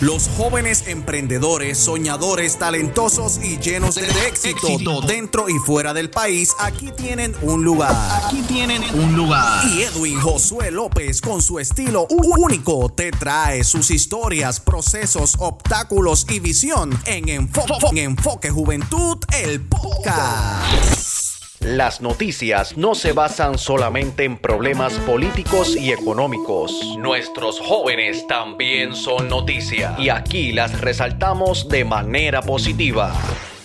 Los jóvenes emprendedores, soñadores, talentosos y llenos de éxito, dentro y fuera del país, aquí tienen un lugar. Aquí tienen un lugar. Y Edwin Josué López, con su estilo único, te trae sus historias, procesos, obstáculos y visión en Enfoque, en Enfoque Juventud, el podcast. Las noticias no se basan solamente en problemas políticos y económicos. Nuestros jóvenes también son noticia y aquí las resaltamos de manera positiva.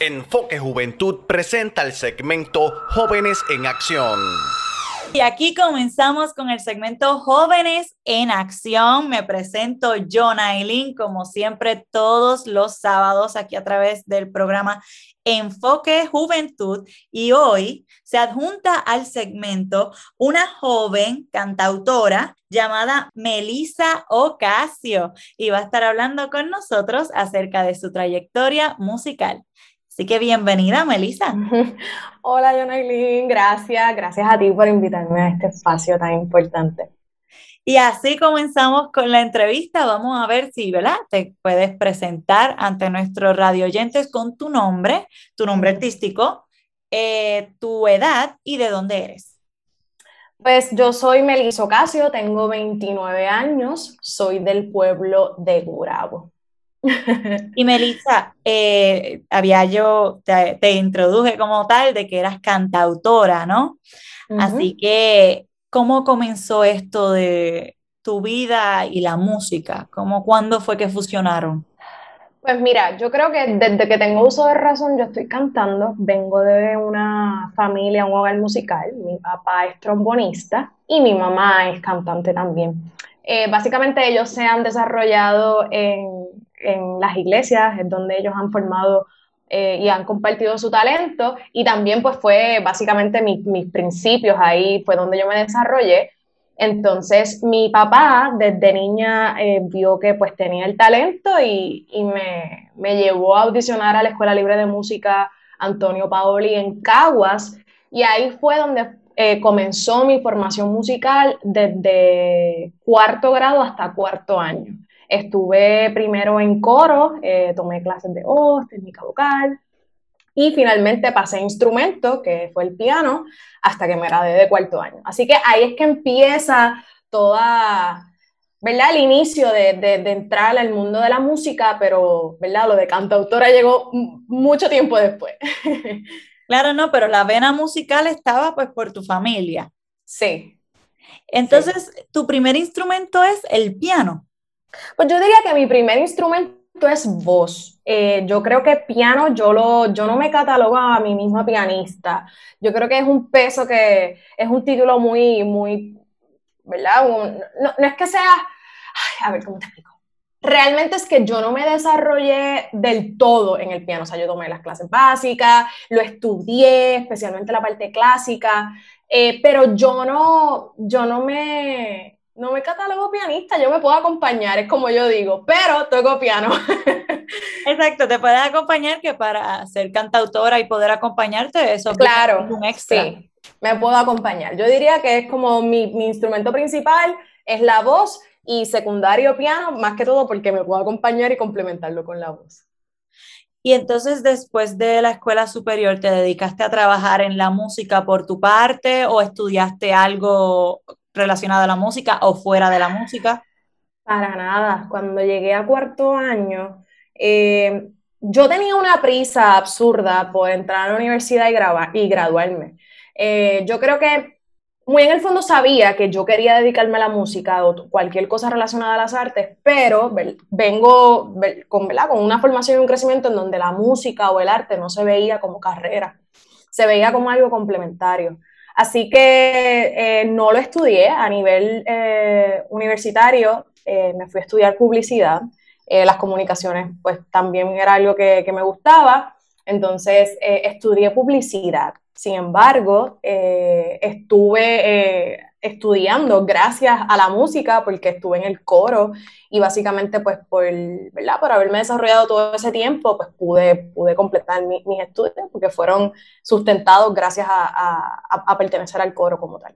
Enfoque Juventud presenta el segmento Jóvenes en Acción. Y aquí comenzamos con el segmento Jóvenes en Acción. Me presento John Aileen, como siempre, todos los sábados aquí a través del programa Enfoque Juventud. Y hoy se adjunta al segmento una joven cantautora llamada Melissa Ocasio y va a estar hablando con nosotros acerca de su trayectoria musical. Así que bienvenida, Melissa. Hola, Jonailin, gracias. Gracias a ti por invitarme a este espacio tan importante. Y así comenzamos con la entrevista. Vamos a ver si, ¿verdad? Te puedes presentar ante nuestros radio oyentes con tu nombre, tu nombre artístico, eh, tu edad y de dónde eres. Pues yo soy Melissa Ocasio, tengo 29 años, soy del pueblo de Gurabo. Y Melissa, eh, había yo, te, introduje como tal de que eras cantautora, ¿no? Así que, ¿cómo comenzó esto de tu vida y la música? ¿Cómo, ¿Cuándo fue que fusionaron? Pues mira, yo creo que desde que tengo uso de razón yo estoy cantando. Vengo de una familia, un hogar musical. Mi papá es trombonista y mi mamá es cantante también. Eh, básicamente ellos se han desarrollado en en las iglesias, es donde ellos han formado eh, y han compartido su talento y también pues fue básicamente mis principios, ahí fue donde yo me desarrollé. Entonces mi papá desde niña eh, vio que pues tenía el talento y, me, me, llevó a audicionar a la Escuela Libre de Música Antonio Paoli en Caguas y ahí fue donde eh, comenzó mi formación musical desde cuarto grado hasta cuarto año. Estuve primero en coro, eh, tomé clases de voz, técnica vocal, y finalmente pasé a instrumento, que fue el piano, hasta que me gradué de cuarto año. Así que ahí es que empieza toda, ¿verdad? El inicio de, de, entrar al mundo de la música, pero, ¿verdad? Lo de cantautora llegó mucho tiempo después. Claro, no, pero la vena musical estaba pues por tu familia. Sí. Entonces, tu primer instrumento es el piano. Pues yo diría que mi primer instrumento es voz. Eh, yo creo que piano, yo, lo, yo no me catalogo a mí misma pianista. Yo creo que es un peso que es un título muy, muy, ¿verdad? no, no, es que sea, a ver, ¿cómo te explico? Realmente es que yo no me desarrollé del todo en el piano, o sea, yo tomé las clases básicas, lo estudié, especialmente la parte clásica, eh, pero yo no, yo no me, no me catalogo pianista, yo me puedo acompañar, es como yo digo, pero toco piano. Exacto, te puedes acompañar que para ser cantautora y poder acompañarte, eso claro, es un extra. Sí, me puedo acompañar. Yo diría que es como mi, mi instrumento principal, es la voz y secundario piano, más que todo porque me puedo acompañar y complementarlo con la voz. Y entonces después de la escuela superior, ¿te dedicaste a trabajar en la música por tu parte o estudiaste algo relacionada a la música o fuera de la música? Para nada. Cuando llegué a cuarto año, eh, yo tenía una prisa absurda por entrar a la universidad y, y graduarme. Eh, yo creo que muy en el fondo sabía que yo quería dedicarme a la música o cualquier cosa relacionada a las artes, pero vengo con, con una formación y un crecimiento en donde la música o el arte no se veía como carrera, se veía como algo complementario. Así que eh, no lo estudié a nivel eh, universitario, eh, me fui a estudiar publicidad. las comunicaciones, pues también era algo que, que me gustaba. Entonces, estudié publicidad. Sin embargo, estuve estudiando gracias a la música, porque estuve en el coro y básicamente pues por, ¿verdad? por haberme desarrollado todo ese tiempo, pues pude, pude completar mis estudios porque fueron sustentados gracias a, a, pertenecer al coro como tal.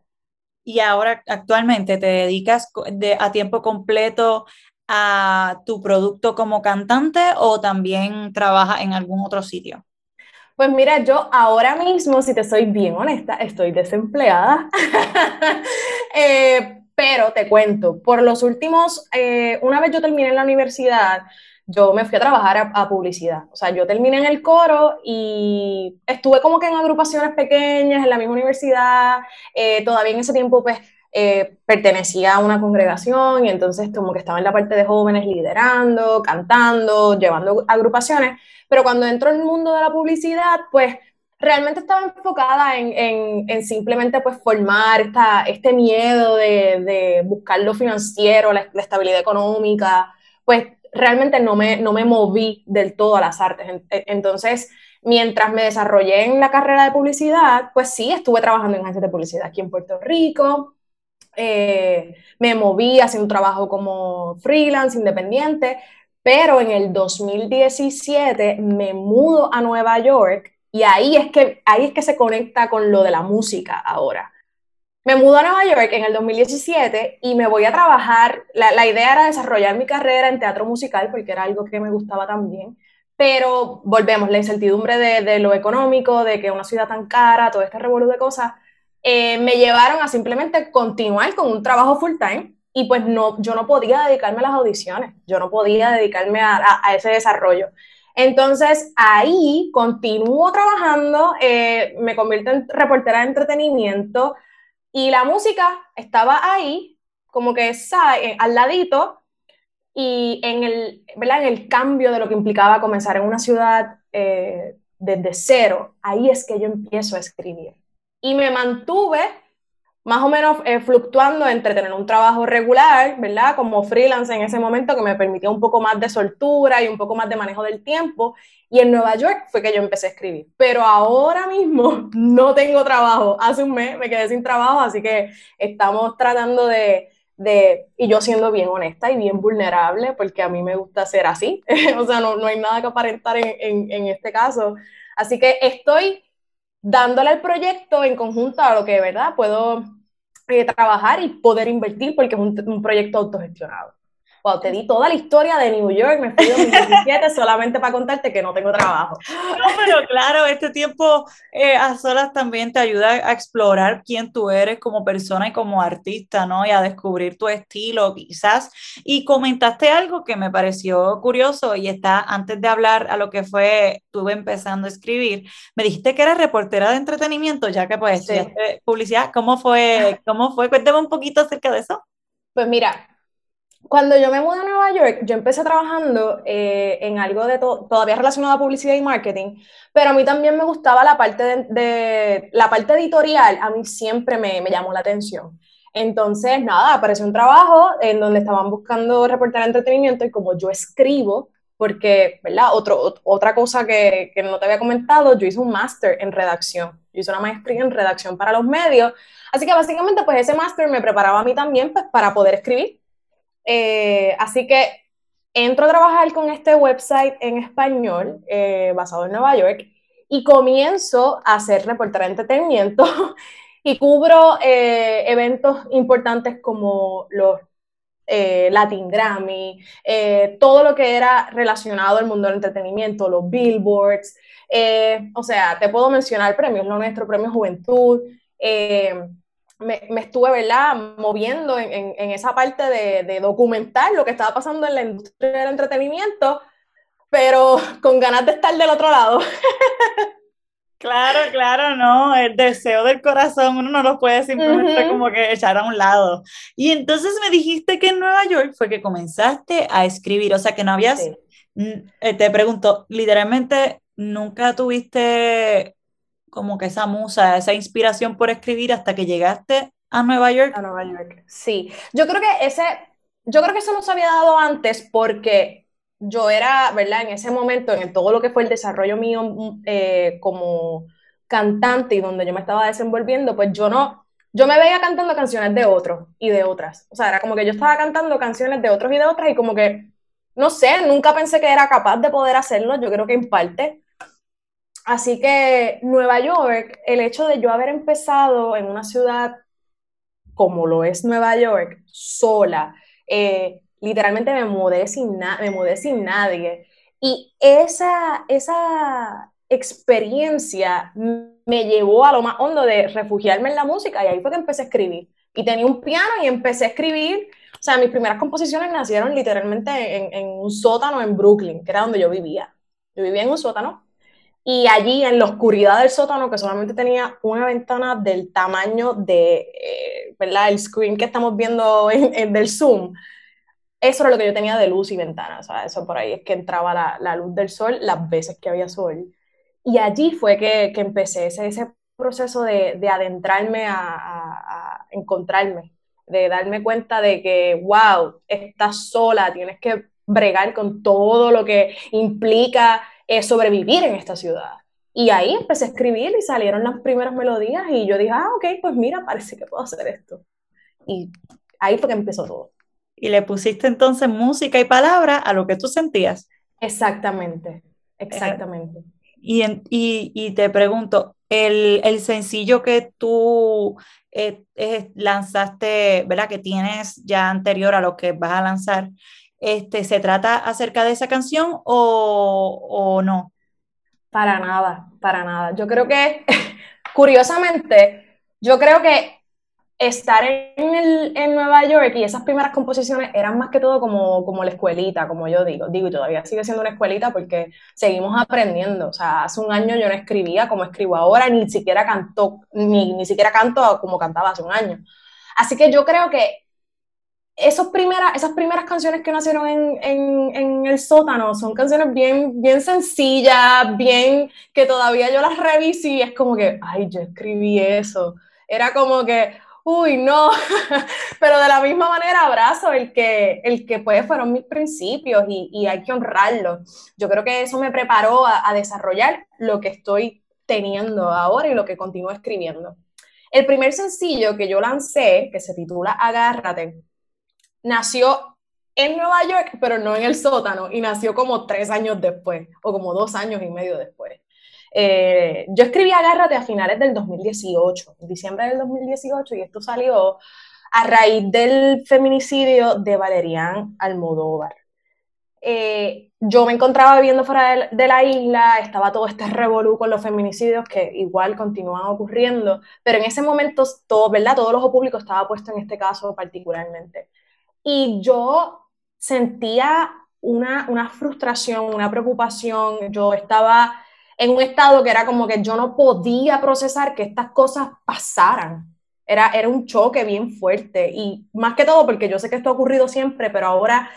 Y ahora actualmente te dedicas de, a tiempo completo a tu producto como cantante o también trabajas en algún otro sitio? Pues mira, yo ahora mismo, si te soy bien honesta, estoy desempleada. Eh, pero te cuento, por los últimos, eh, una vez yo terminé en la universidad, yo me fui a trabajar a, publicidad. O sea, yo terminé en el coro y estuve como que en agrupaciones pequeñas en la misma universidad. Eh, todavía en ese tiempo, pues, pertenecía a una congregación y entonces como que estaba en la parte de jóvenes liderando, cantando, llevando agrupaciones, pero cuando entró en el mundo de la publicidad, pues realmente estaba enfocada en, simplemente pues formar esta, este miedo de, buscar lo financiero, la, estabilidad económica, pues realmente no me, no me moví del todo a las artes. Entonces, mientras me desarrollé en la carrera de publicidad, pues sí, estuve trabajando en agencias de publicidad aquí en Puerto Rico, eh, me moví haciendo un trabajo como freelance, independiente, pero en el 2017 me mudo a Nueva York y ahí es que, ahí es que se conecta con lo de la música ahora. Me mudo a Nueva York en el 2017 y me voy a trabajar, la, la idea era desarrollar mi carrera en teatro musical porque era algo que me gustaba también, pero volvemos, la incertidumbre de, de lo económico, de que una ciudad tan cara, todo este revuelo de cosas, eh, me llevaron a simplemente continuar con un trabajo full time y pues no, yo no podía dedicarme a las audiciones, yo no podía dedicarme a, ese desarrollo. Entonces ahí continúo trabajando, eh, me convierto en reportera de entretenimiento y la música estaba ahí, como que eh, al ladito, y en el, ¿verdad? en el cambio de lo que implicaba comenzar en una ciudad desde cero, ahí es que yo empiezo a escribir y me mantuve más o menos eh, fluctuando entre tener un trabajo regular, ¿verdad? Como freelance en ese momento que me permitía un poco más de soltura y un poco más de manejo del tiempo. Y en Nueva York fue que yo empecé a escribir. Pero ahora mismo no tengo trabajo. Hace un mes me quedé sin trabajo, así que estamos tratando de, de y yo siendo bien honesta y bien vulnerable, porque a mí me gusta ser así. o sea, no, no, hay nada que aparentar en, en, en este caso. Así que estoy dándole el proyecto en conjunto a lo que, ¿verdad? Puedo eh, trabajar y poder invertir porque es un, un proyecto autogestionado. Wow, te di toda la historia de New York, me fui en 2017 solamente para contarte que no tengo trabajo. No, pero claro, este tiempo eh, a solas también te ayuda a explorar quién tú eres como persona y como artista, ¿no? Y a descubrir tu estilo, quizás. Y comentaste algo que me pareció curioso y está antes de hablar a lo que fue, tuve empezando a escribir, me dijiste que eras reportera de entretenimiento, ya que pues sí. publicidad. ¿Cómo fue? ¿Cómo fue? Cuéntame un poquito acerca de eso. Pues mira, cuando yo me mudé a Nueva York, yo empecé trabajando eh, en algo de todavía relacionado a publicidad y marketing, pero a mí también me gustaba la parte de, la parte editorial, a mí siempre me, me, llamó la atención. Entonces, nada, apareció un trabajo en donde estaban buscando reportar entretenimiento y como yo escribo, porque, ¿verdad? Otro, otra cosa que, que no te había comentado, yo hice un máster en redacción, yo hice una maestría en redacción para los medios, así que básicamente pues ese máster me preparaba a mí también pues, para poder escribir eh, así que entro a trabajar con este website en español eh, basado en Nueva York y comienzo a hacer reportera de entretenimiento y cubro eh, eventos importantes como los Latin Grammy, todo lo que era relacionado al mundo del entretenimiento, los billboards, o sea, te puedo mencionar premios, lo nuestro, premio Juventud, me, estuve, ¿verdad?, moviendo en, esa parte de, documentar lo que estaba pasando en la industria del entretenimiento, pero con ganas de estar del otro lado. Claro, claro, no, el deseo del corazón uno no lo puede simplemente como que echar a un lado. Y entonces me dijiste que en Nueva York fue que comenzaste a escribir, o sea que no habías, eh, te pregunto, literalmente nunca tuviste como que esa musa, esa inspiración por escribir hasta que llegaste a Nueva York? A Nueva York, sí. Yo creo que ese, yo creo que eso no se había dado antes porque yo era, ¿verdad? En ese momento, en todo lo que fue el desarrollo mío eh, como cantante y donde yo me estaba desenvolviendo, pues yo no, yo me veía cantando canciones de otros y de otras. O sea, era como que yo estaba cantando canciones de otros y de otras y como que, no sé, nunca pensé que era capaz de poder hacerlo. Yo creo que en parte Así que Nueva York, el hecho de yo haber empezado en una ciudad como lo es Nueva York, sola, eh, literalmente me mudé sin, me mudé sin nadie. Y esa, esa experiencia me llevó a lo más hondo de refugiarme en la música y ahí fue que empecé a escribir. Y tenía un piano y empecé a escribir. O sea, mis primeras composiciones nacieron literalmente en, en un sótano en Brooklyn, que era donde yo vivía. Yo vivía en un sótano y allí en la oscuridad del sótano, que solamente tenía una ventana del tamaño de, eh, ¿verdad? El screen que estamos viendo en, del Zoom, eso era lo que yo tenía de luz y ventana, o sea, eso por ahí es que entraba la, la luz del sol las veces que había sol. Y allí fue que, que empecé ese, ese proceso de, de adentrarme a, a, encontrarme, de darme cuenta de que, wow, estás sola, tienes que bregar con todo lo que implica eh, sobrevivir en esta ciudad. Y ahí empecé a escribir y salieron las primeras melodías y yo dije, ah, ok, pues mira, parece que puedo hacer esto. Y ahí fue que empezó todo. Y le pusiste entonces música y palabra a lo que tú sentías. Exactamente, exactamente. Y, y, te pregunto, el, el, sencillo que tú eh, eh, lanzaste, ¿verdad? Que tienes ya anterior a lo que vas a lanzar, este, ¿se trata acerca de esa canción o, o no? Para nada, para nada. Yo creo que, curiosamente, yo creo que estar en, el, en, Nueva York y esas primeras composiciones eran más que todo como, como la escuelita, como yo digo, digo, y todavía sigue siendo una escuelita porque seguimos aprendiendo. O sea, hace un año yo no escribía como escribo ahora, ni siquiera canto, ni, ni siquiera canto como cantaba hace un año. Así que yo creo que esos primeras, esas primeras canciones que nacieron en, en, en, el sótano son canciones bien, bien sencillas, bien que todavía yo las reviso y es como que, ay, yo escribí eso. Era como que, uy, no, pero de la misma manera abrazo el que, el que pues fueron mis principios y, hay que honrarlos. Yo creo que eso me preparó a, a, desarrollar lo que estoy teniendo ahora y lo que continúo escribiendo. El primer sencillo que yo lancé, que se titula Agárrate, nació en Nueva York, pero no en el sótano, y nació como tres años después, o como dos años y medio después. Eh, yo escribí Agárrate a finales del 2018, en diciembre del 2018, y esto salió a raíz del feminicidio de Valerian Almodóvar. Eh, yo me encontraba viviendo fuera de, la isla, estaba todo este revolú con los feminicidios que igual continúan ocurriendo, pero en ese momento todo, ¿verdad? todo el ojo público estaba puesto en este caso particularmente. Y yo sentía una, una frustración, una preocupación, yo estaba en un estado que era como que yo no podía procesar que estas cosas pasaran. Era, era un choque bien fuerte y más que todo porque yo sé que esto ha ocurrido siempre, pero ahora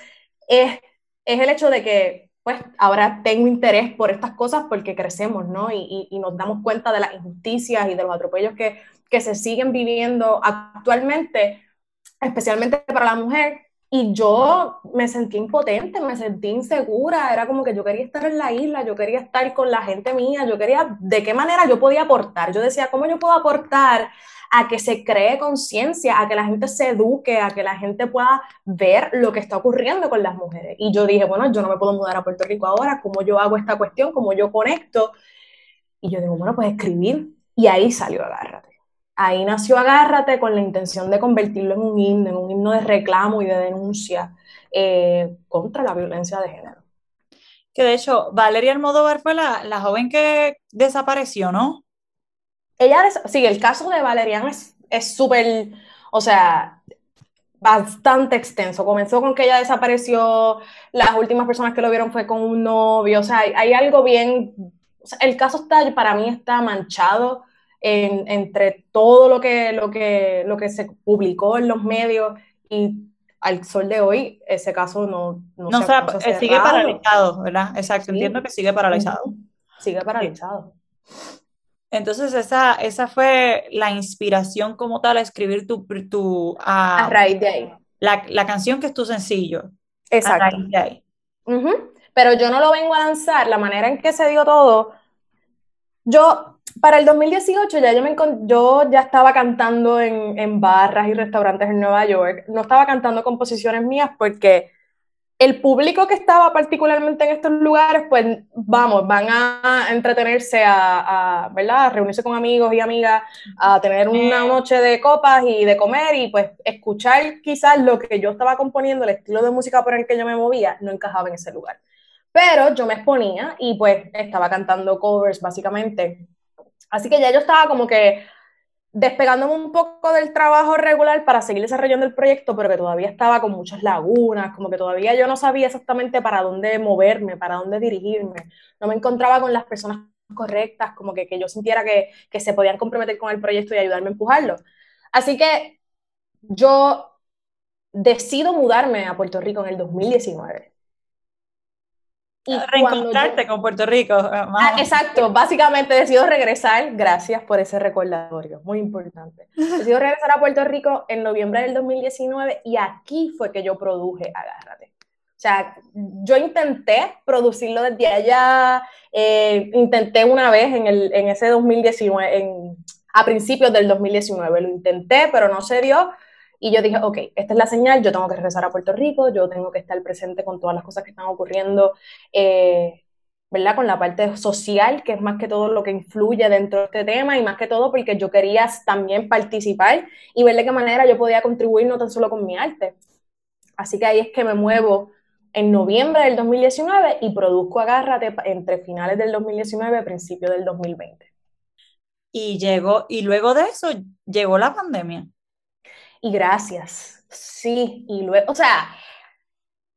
es, es el hecho de que pues ahora tengo interés por estas cosas porque crecemos, ¿no? Y, y, nos damos cuenta de las injusticias y de los atropellos que, que se siguen viviendo actualmente, especialmente para la mujer, y yo me sentí impotente, me sentí insegura, era como que yo quería estar en la isla, yo quería estar con la gente mía, yo quería, ¿de qué manera yo podía aportar? Yo decía, ¿cómo yo puedo aportar a que se cree conciencia, a que la gente se eduque, a que la gente pueda ver lo que está ocurriendo con las mujeres? Y yo dije, bueno, yo no me puedo mudar a Puerto Rico ahora, ¿cómo yo hago esta cuestión? ¿Cómo yo conecto? Y yo digo, bueno, pues escribir. Y ahí salió Agárrate ahí nació Agárrate con la intención de convertirlo en un himno, en un himno de reclamo y de denuncia eh, contra la violencia de género. Que de hecho, Valeria Almodóvar fue la, la joven que desapareció, ¿no? Ella, sí, el caso de Valerian es súper, o sea, bastante extenso. Comenzó con que ella desapareció, las últimas personas que lo vieron fue con un novio, o sea, hay, hay algo bien, o sea, el caso está, para mí está manchado entre todo lo que, lo, que, lo que se publicó en los medios y al sol de hoy ese caso no, no, se, eh, sigue paralizado, ¿verdad? Exacto, entiendo que sigue paralizado. Sigue paralizado. Entonces esa, esa fue la inspiración como tal a escribir tu... tu a raíz de ahí. La, la, canción que es tu sencillo. Exacto. A raíz de ahí. Pero yo no lo vengo a lanzar, la manera en que se dio todo, yo para el 2018 ya yo, me, yo ya estaba cantando en, en, barras y restaurantes en Nueva York. No estaba cantando composiciones mías porque el público que estaba particularmente en estos lugares, pues vamos, van a entretenerse, a, ¿verdad? A reunirse con amigos y amigas, a tener una noche de copas y de comer y pues escuchar quizás lo que yo estaba componiendo, el estilo de música por el que yo me movía, no encajaba en ese lugar. Pero yo me exponía y pues estaba cantando covers básicamente. Así que ya yo estaba como que despegándome un poco del trabajo regular para seguir desarrollando el proyecto, pero que todavía estaba con muchas lagunas, como que todavía yo no sabía exactamente para dónde moverme, para dónde dirigirme, no me encontraba con las personas correctas, como que, que yo sintiera que, que se podían comprometer con el proyecto y ayudarme a empujarlo. Así que yo decido mudarme a Puerto Rico en el 2019. Y Reencontrarte con Puerto Rico. Ah, exacto, básicamente decido regresar, gracias por ese recordatorio, muy importante. Decido regresar a Puerto Rico en noviembre del 2019 y aquí fue que yo produje Agárrate. O sea, yo intenté producirlo desde allá, eh, intenté una vez en, el, en ese 2019, en, a principios del 2019, lo intenté, pero no se dio y yo dije, ok, esta es la señal, yo tengo que regresar a Puerto Rico, yo tengo que estar presente con todas las cosas que están ocurriendo, eh, ¿verdad? Con la parte social, que es más que todo lo que influye dentro de este tema y más que todo porque yo quería también participar y ver de qué manera yo podía contribuir no tan solo con mi arte. Así que ahí es que me muevo en noviembre del 2019 y produzco Agárrate entre finales del 2019 y principios del 2020. Y llegó, y luego de eso llegó la pandemia y gracias. Sí, y luego, o sea,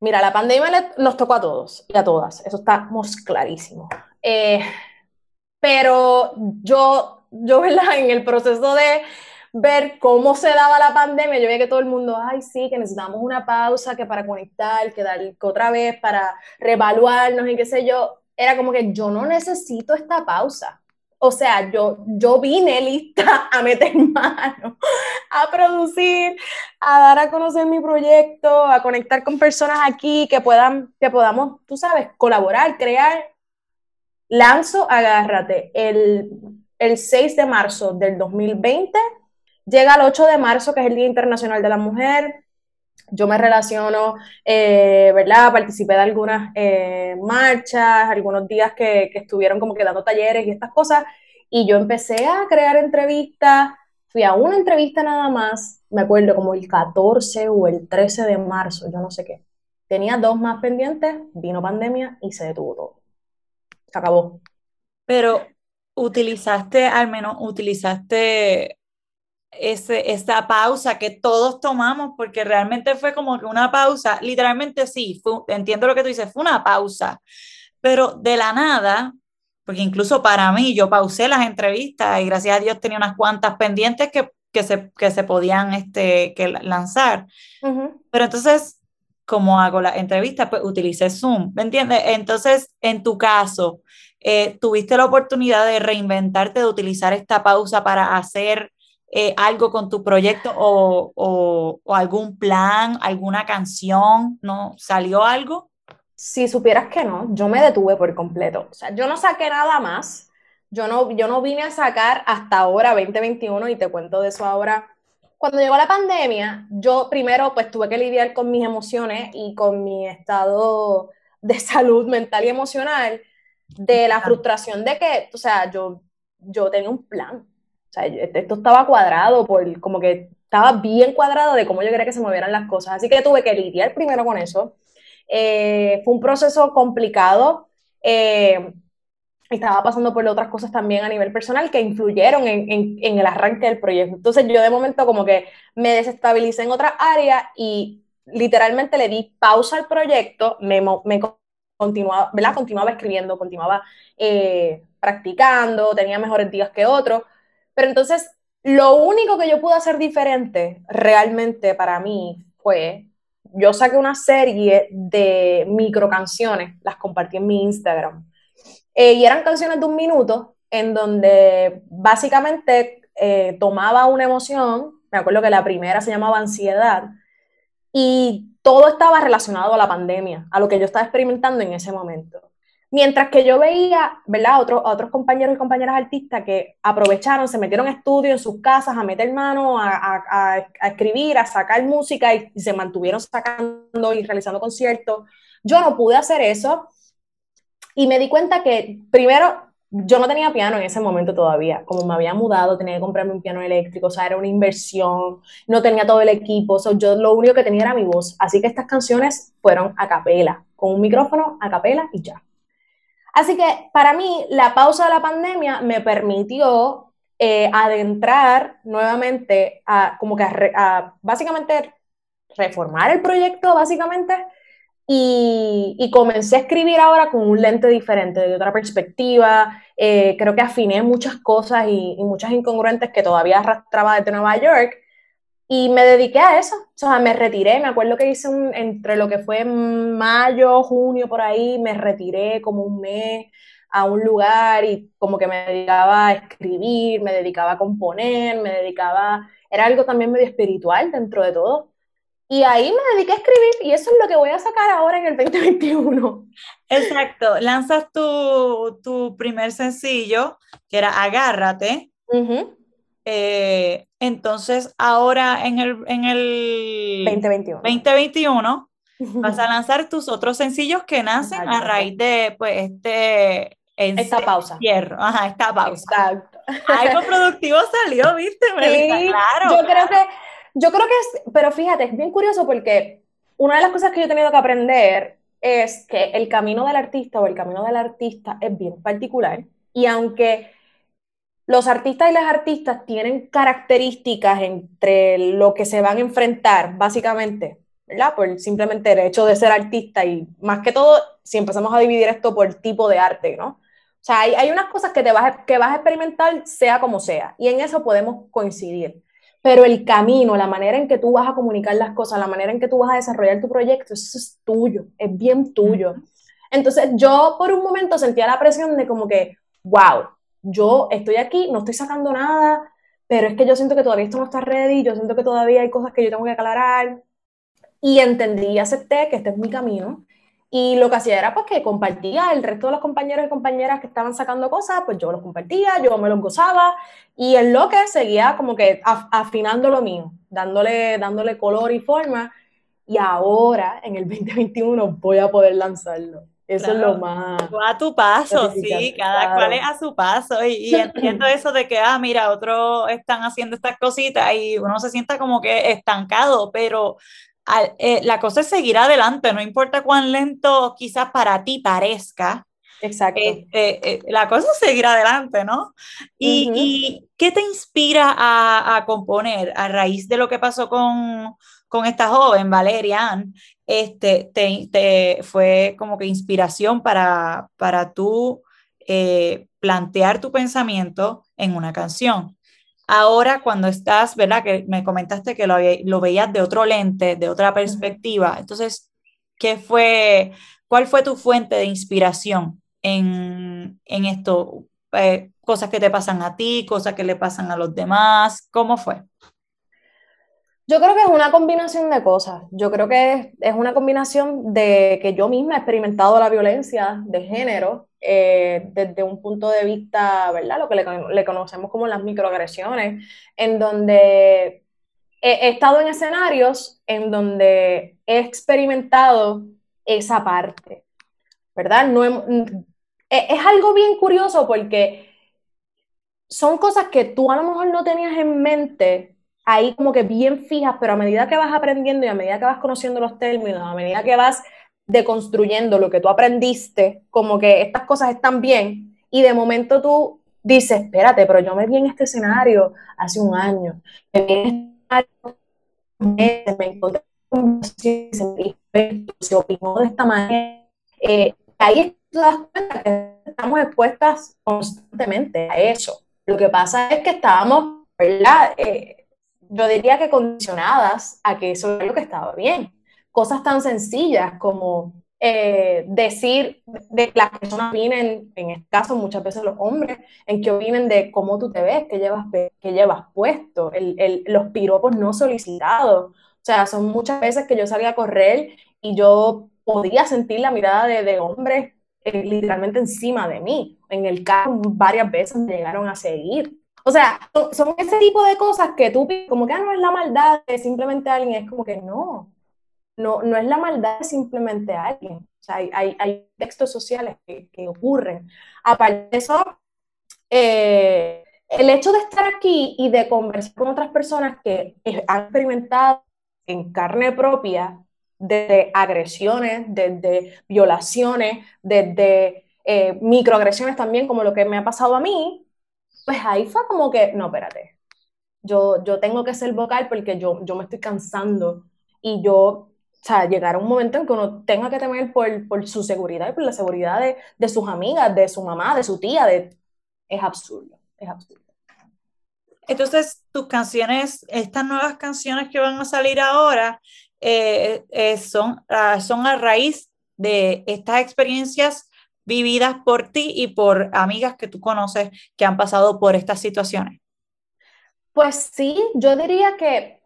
mira, la pandemia nos tocó a todos y a todas, eso estamos clarísimo. Eh, pero yo, yo, ¿verdad? En el proceso de ver cómo se daba la pandemia, yo veía que todo el mundo, ay, sí, que necesitamos una pausa, que para conectar, que dar otra vez, para reevaluarnos y qué sé yo, era como que yo no necesito esta pausa. O sea, yo, yo vine lista a meter mano, a producir, a dar a conocer mi proyecto, a conectar con personas aquí que puedan, que podamos, tú sabes, colaborar, crear. Lanzo Agárrate el, el 6 de marzo del 2020, llega el 8 de marzo, que es el Día Internacional de la Mujer, yo me relaciono, eh, ¿verdad? Participé de algunas eh, marchas, algunos días que, que, estuvieron como que dando talleres y estas cosas, y yo empecé a crear entrevistas, fui a una entrevista nada más, me acuerdo como el 14 o el 13 de marzo, yo no sé qué. Tenía dos más pendientes, vino pandemia y se detuvo todo. Se acabó. Pero utilizaste, al menos utilizaste ese, esa pausa que todos tomamos, porque realmente fue como que una pausa, literalmente sí, entiendo lo que tú dices, fue una pausa, pero de la nada, porque incluso para mí yo pausé las entrevistas y gracias a Dios tenía unas cuantas pendientes que, que, se, que se podían este, que lanzar. Pero entonces, como hago la entrevista, pues utilicé Zoom, ¿me entiendes? Entonces, en tu caso, eh, ¿tuviste la oportunidad de reinventarte, de utilizar esta pausa para hacer eh, algo con tu proyecto o, o, algún plan, alguna canción, ¿no? ¿Salió algo? Si supieras que no, yo me detuve por completo. O sea, yo no saqué nada más. Yo no, yo no vine a sacar hasta ahora 2021 y te cuento de eso ahora. Cuando llegó la pandemia, yo primero pues tuve que lidiar con mis emociones y con mi estado de salud mental y emocional, de la frustración de que, o sea, yo, yo tenía un plan sea, esto estaba cuadrado, por, como que estaba bien cuadrado de cómo yo quería que se movieran las cosas. Así que tuve que lidiar primero con eso. Eh, fue un proceso complicado. Eh, estaba pasando por otras cosas también a nivel personal que influyeron en, en, el arranque del proyecto. Entonces yo de momento como que me desestabilicé en otra área y literalmente le di pausa al proyecto, me, me continuaba, ¿verdad? continuaba escribiendo, continuaba eh, practicando, tenía mejores días que otros, pero entonces, lo único que yo pude hacer diferente realmente para mí fue, yo saqué una serie de micro canciones, las compartí en mi Instagram, eh, y eran canciones de un minuto en donde básicamente eh, tomaba una emoción, me acuerdo que la primera se llamaba ansiedad, y todo estaba relacionado a la pandemia, a lo que yo estaba experimentando en ese momento. Mientras que yo veía, ¿verdad? Otros, otros compañeros y compañeras artistas que aprovecharon, se metieron a estudio en sus casas a meter mano, a, escribir, a sacar música y, se mantuvieron sacando y realizando conciertos. Yo no pude hacer eso y me di cuenta que primero yo no tenía piano en ese momento todavía. Como me había mudado, tenía que comprarme un piano eléctrico, o sea, era una inversión, no tenía todo el equipo, yo lo único que tenía era mi voz. Así que estas canciones fueron a capela, con un micrófono a capela y ya. Así que para mí la pausa de la pandemia me permitió eh, adentrar nuevamente a como que básicamente reformar el proyecto, básicamente, y, comencé a escribir ahora con un lente diferente, de otra perspectiva. Eh, creo que afiné muchas cosas y, y, muchas incongruentes que todavía arrastraba desde Nueva York. Y me dediqué a eso. O sea, me retiré. Me acuerdo que hice un, entre lo que fue mayo, junio, por ahí, me retiré como un mes a un lugar y como que me dedicaba a escribir, me dedicaba a componer, me dedicaba. Era algo también medio espiritual dentro de todo. Y ahí me dediqué a escribir y eso es lo que voy a sacar ahora en el 2021. Exacto, lanzas tu, tu primer sencillo, que era Agárrate. Eh, entonces, ahora en el, en el 2021. 2021 vas a lanzar tus otros sencillos que nacen a raíz de pues, este... Esta pausa. Ajá, esta pausa. Exacto. Algo productivo salió, ¿viste? Sí, claro. Yo creo que yo creo que es, pero fíjate, es bien curioso porque una de las cosas que yo he tenido que aprender es que el camino del artista o el camino del artista es bien particular y aunque los artistas y las artistas tienen características entre lo que se van a enfrentar, básicamente, ¿verdad? Por simplemente el hecho de ser artista y más que todo, si empezamos a dividir esto por tipo de arte, ¿no? O sea, hay, hay unas cosas que, te vas que vas a experimentar sea como sea, y en eso podemos coincidir pero el camino, la manera en que tú vas a comunicar las cosas, la manera en que tú vas a desarrollar tu proyecto, eso es tuyo, es bien tuyo. Entonces yo por un momento sentía la presión de como que, wow, yo estoy aquí, no estoy sacando nada, pero es que yo siento que todavía esto no está ready, yo siento que todavía hay cosas que yo tengo que aclarar. Y entendí y acepté que este es mi camino y lo que hacía era pues que compartía, el resto de los compañeros y compañeras que estaban sacando cosas, pues yo los compartía, yo me los gozaba y en lo que seguía como que afinando lo mío, dándole, dándole color y forma. Y ahora, en el 2021, voy a poder lanzarlo. Eso es lo más. A tu paso, sí, cada cual es a su paso. Y, y entiendo eso de que, ah, mira, otros están haciendo estas cositas y uno se sienta como que estancado, pero eh, la cosa es seguir adelante, no importa cuán lento quizás para ti parezca. Exacto. Este, eh, la cosa es seguir adelante, ¿no? ¿Y, qué te inspira a, componer a raíz de lo que pasó con, con esta joven, Valerian? Este, te, fue como que inspiración para, para tú eh, plantear tu pensamiento en una canción. Ahora, cuando estás, ¿verdad? Que me comentaste que lo, lo veías de otro lente, de otra perspectiva. Entonces, ¿qué fue, cuál fue tu fuente de inspiración en, en esto? Eh, cosas que te pasan a ti, cosas que le pasan a los demás. ¿Cómo fue? Yo creo que es una combinación de cosas. Yo creo que es, una combinación de que yo misma he experimentado la violencia de género eh, desde un punto de vista, ¿verdad? Lo que le, conocemos como las microagresiones, en donde he, estado en escenarios en donde he experimentado esa parte, ¿verdad? No es algo bien curioso porque son cosas que tú a lo mejor no tenías en mente ahí como que bien fijas, pero a medida que vas aprendiendo y a medida que vas conociendo los términos, a medida que vas deconstruyendo lo que tú aprendiste, como que estas cosas están bien, y de momento tú dices, espérate, pero yo me vi en este escenario hace un año, me vi en este escenario, me encontré con se opinó de esta manera, eh, ahí te das cuenta que estamos expuestas constantemente a eso. Lo que pasa es que estábamos, ¿verdad? Eh, yo diría que condicionadas a que eso era lo que estaba bien. Cosas tan sencillas como eh, decir de que las personas opinen, en este caso muchas veces los hombres, en que opinen de cómo tú te ves, qué llevas, qué llevas puesto, el, el, los piropos no solicitados. O sea, son muchas veces que yo salía a correr y yo podía sentir la mirada de, de hombres eh, literalmente encima de mí. En el carro varias veces me llegaron a seguir. O sea, son, ese tipo de cosas que tú, como que ah, no es la maldad de simplemente alguien, es como que no, no, no es la maldad de simplemente alguien. O sea, hay, textos sociales que, que, ocurren. Aparte de eso, eh, el hecho de estar aquí y de conversar con otras personas que han experimentado en carne propia desde agresiones, desde violaciones, desde eh, microagresiones también, como lo que me ha pasado a mí, pues ahí fue como que, no, espérate, yo, yo tengo que ser vocal porque yo, yo me estoy cansando y yo, o sea, llegar a un momento en que uno tenga que temer por, por su seguridad y por la seguridad de, de, sus amigas, de su mamá, de su tía, de... es absurdo, es absurdo. Entonces, tus canciones, estas nuevas canciones que van a salir ahora, eh, eh, son, ah, son a raíz de estas experiencias vividas por ti y por amigas que tú conoces que han pasado por estas situaciones. Pues sí, yo diría que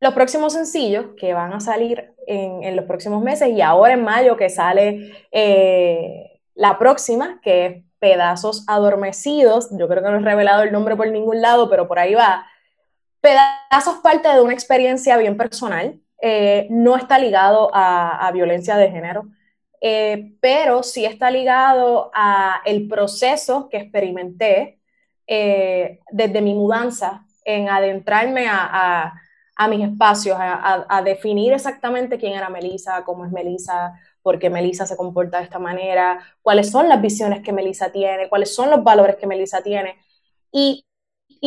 los próximos sencillos que van a salir en, los próximos meses y ahora en mayo que sale eh, la próxima, que es Pedazos Adormecidos, yo creo que no he revelado el nombre por ningún lado, pero por ahí va. Pedazos parte de una experiencia bien personal, eh, no está ligado a, violencia de género, eh, pero sí está ligado a el proceso que experimenté eh, desde mi mudanza en adentrarme a, mis espacios, a, definir exactamente quién era Melissa, cómo es Melissa, por qué Melissa se comporta de esta manera, cuáles son las visiones que Melissa tiene, cuáles son los valores que Melissa tiene. Y,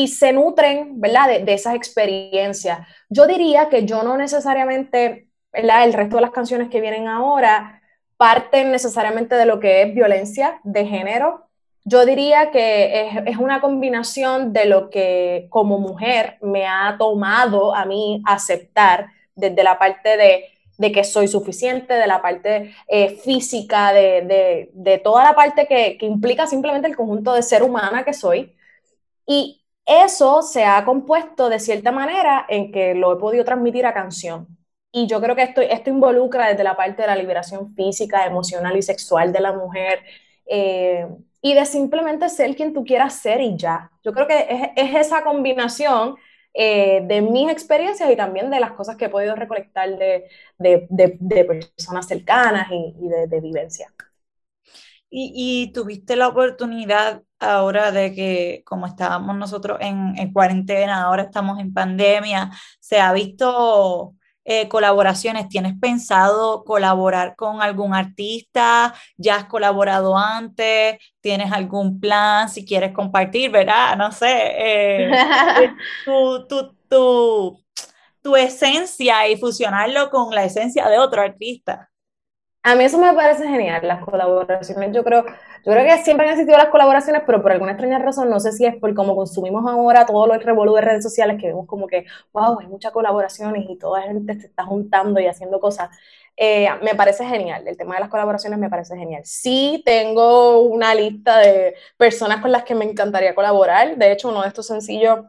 se nutren, ¿verdad?, de, esas experiencias. Yo diría que yo no necesariamente, ¿verdad?, el resto de las canciones que vienen ahora parten necesariamente de lo que es violencia de género. Yo diría que es, una combinación de lo que como mujer me ha tomado a mí aceptar desde la parte de de que soy suficiente, de la parte eh, física, de, toda la parte que, implica simplemente el conjunto de ser humana que soy. Y eso se ha compuesto de cierta manera en que lo he podido transmitir a canción. Y yo creo que esto, esto involucra desde la parte de la liberación física, emocional y sexual de la mujer. Eh, y de simplemente ser quien tú quieras ser y ya. Yo creo que es, es esa combinación eh, de mis experiencias y también de las cosas que he podido recolectar de, de, personas cercanas y, de, vivencia. Y, tuviste la oportunidad ahora de que, como estábamos nosotros en, en cuarentena, ahora estamos en pandemia, se ha visto eh, colaboraciones? ¿Tienes pensado colaborar con algún artista? ¿Ya has colaborado antes? ¿Tienes algún plan si quieres compartir, verdad? No sé, eh, tu, tu, tu, tu esencia y fusionarlo con la esencia de otro artista. A mí eso me parece genial, las colaboraciones. Yo creo, yo creo que siempre han existido las colaboraciones, pero por alguna extraña razón, no sé si es por cómo consumimos ahora todo lo revolú de redes sociales, que vemos como que, wow, hay muchas colaboraciones y toda la gente se está juntando y haciendo cosas. Eh, me parece genial, el tema de las colaboraciones me parece genial. Sí tengo una lista de personas con las que me encantaría colaborar. De hecho, uno de estos sencillos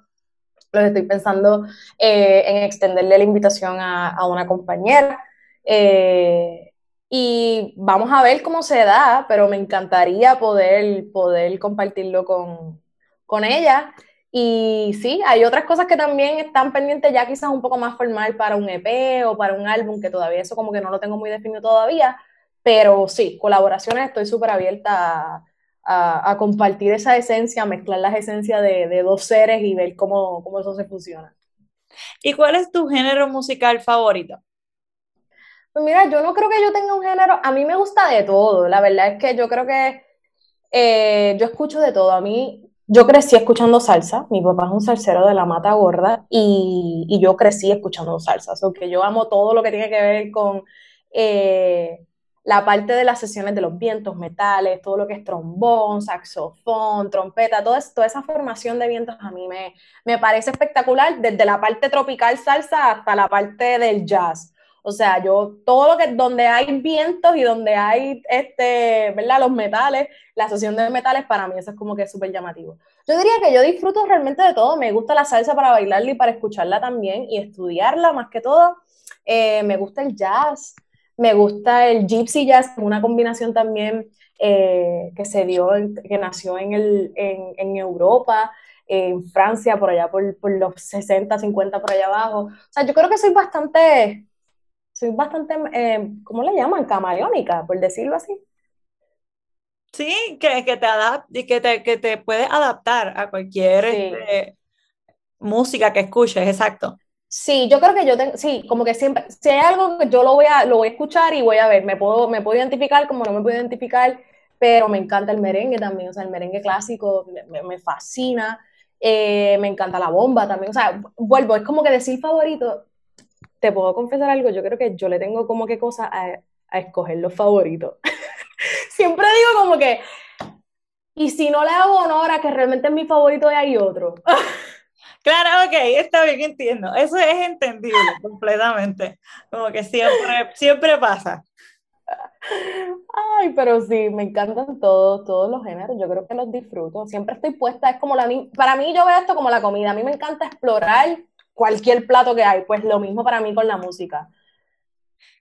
los estoy pensando eh, en extenderle la invitación a, a una compañera. Eh, y vamos a ver cómo se da, pero me encantaría poder, poder compartirlo con, con ella. Y sí, hay otras cosas que también están pendientes ya quizás un poco más formal para un EP o para un álbum, que todavía eso como que no lo tengo muy definido todavía, pero sí, colaboraciones estoy súper abierta a, compartir esa esencia, mezclar las esencias de, de, dos seres y ver cómo, cómo eso se funciona. ¿Y cuál es tu género musical favorito? Pues mira, yo no creo que yo tenga un género, a mí me gusta de todo, la verdad es que yo creo que eh, yo escucho de todo, a mí, yo crecí escuchando salsa, mi papá es un salsero de la mata gorda y, y yo crecí escuchando salsa, o que yo amo todo lo que tiene que ver con eh, la parte de las sesiones de los vientos, metales, todo lo que es trombón, saxofón, trompeta, todo toda esa formación de vientos a mí me, me parece espectacular, desde la parte tropical salsa hasta la parte del jazz. O sea, yo, todo lo que, donde hay vientos y donde hay, este, ¿verdad? Los metales, la asociación de metales, para mí eso es como que súper llamativo. Yo diría que yo disfruto realmente de todo. Me gusta la salsa para bailarla y para escucharla también y estudiarla más que todo. Eh, me gusta el jazz, Me gusta el gypsy jazz, una combinación también eh, que se dio, que nació en, el, en, Europa, en Francia, por allá por, por, los 60, 50, por allá abajo. O sea, yo creo que soy bastante, soy bastante, eh, ¿cómo le llaman? Camaleónica, por decirlo así. Sí, que, que te y que te, que te puedes adaptar a cualquier este, música que escuches, exacto. Sí, yo creo que yo tengo, sí, como que siempre, si hay algo que yo lo voy a, lo voy a escuchar y voy a ver, me puedo, me puedo identificar como no me puedo identificar, pero me encanta el merengue también, o sea, el merengue clásico me, me fascina, eh, me encanta la bomba también, o sea, vuelvo, es como que decir favorito, te puedo confesar algo, yo creo que yo le tengo como que cosa a, a escoger los favoritos. Siempre digo como que, y si no le hago honor a que realmente es mi favorito y hay otro. Claro, ok, está bien, entiendo. Eso es entendible completamente. Como que siempre, siempre pasa. Ay, pero sí, me encantan todos, todos los géneros. Yo creo que los disfruto. Siempre estoy puesta, es como la para mí yo veo esto como la comida. A mí me encanta explorar cualquier plato que hay. Pues lo mismo para mí con la música.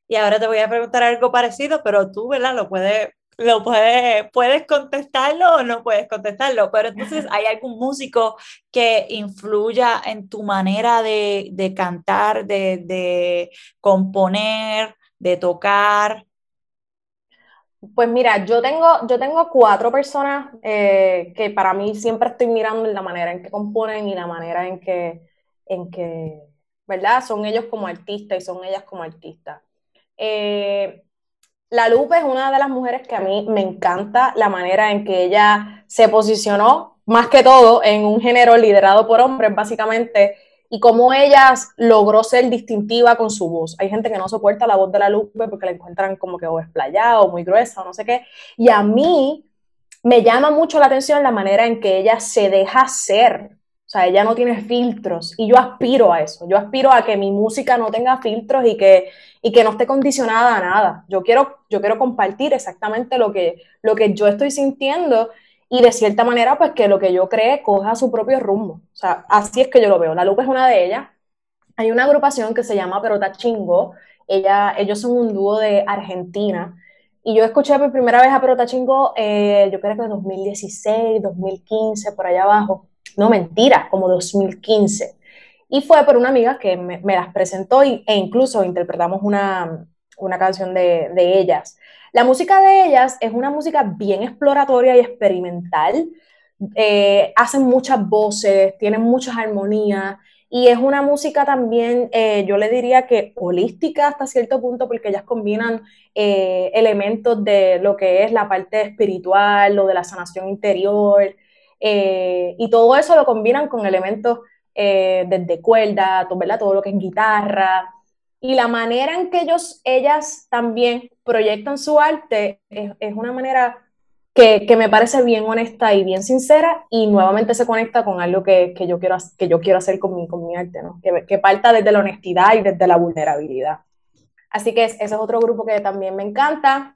Y ahora te voy a preguntar algo parecido, pero tú, ¿verdad? Lo puedes lo puedes, puedes contestarlo o no puedes contestarlo, pero entonces hay algún músico que influya en tu manera de, de cantar, de, de, componer, de tocar. Pues mira, yo tengo, yo tengo cuatro personas eh, que para mí siempre estoy mirando la manera en que componen y la manera en que, en que, ¿verdad? Son ellos como artistas y son ellas como artistas. Eh, la Lupe es una de las mujeres que a mí me encanta la manera en que ella se posicionó, más que todo, en un género liderado por hombres, básicamente, y cómo ella logró ser distintiva con su voz. Hay gente que no soporta la voz de la Lupe porque la encuentran como que o esplayada o muy gruesa o no sé qué. Y a mí me llama mucho la atención la manera en que ella se deja ser. O sea, ella no tiene filtros y yo aspiro a eso. Yo aspiro a que mi música no tenga filtros y que y que no esté condicionada a nada. Yo quiero, yo quiero compartir exactamente lo que, lo que yo estoy sintiendo y de cierta manera, pues que lo que yo cree coja su propio rumbo. O sea, así es que yo lo veo. La Lupe es una de ellas. Hay una agrupación que se llama Perota Chingo. Ella, ellos son un dúo de Argentina. Y yo escuché por primera vez a Perota Chingo, eh, yo creo que en 2016, 2015, por allá abajo. No, mentira, como 2015. Y fue por una amiga que me, las presentó e incluso interpretamos una, canción de, ellas. La música de ellas es una música bien exploratoria y experimental. Eh, hacen muchas voces, tienen muchas armonías y es una música también, eh, yo le diría que holística hasta cierto punto porque ellas combinan eh, elementos de lo que es la parte espiritual, lo de la sanación interior y todo eso lo combinan con elementos eh, desde cuerda, todo, ¿verdad? todo lo que es guitarra. Y la manera en que ellos, ellas también proyectan su arte es, es una manera que, que, me parece bien honesta y bien sincera y nuevamente se conecta con algo que, que yo, quiero, que yo quiero hacer con mi, con mi arte, ¿no? que, que parta desde la honestidad y desde la vulnerabilidad. Así que ese es otro grupo que también me encanta.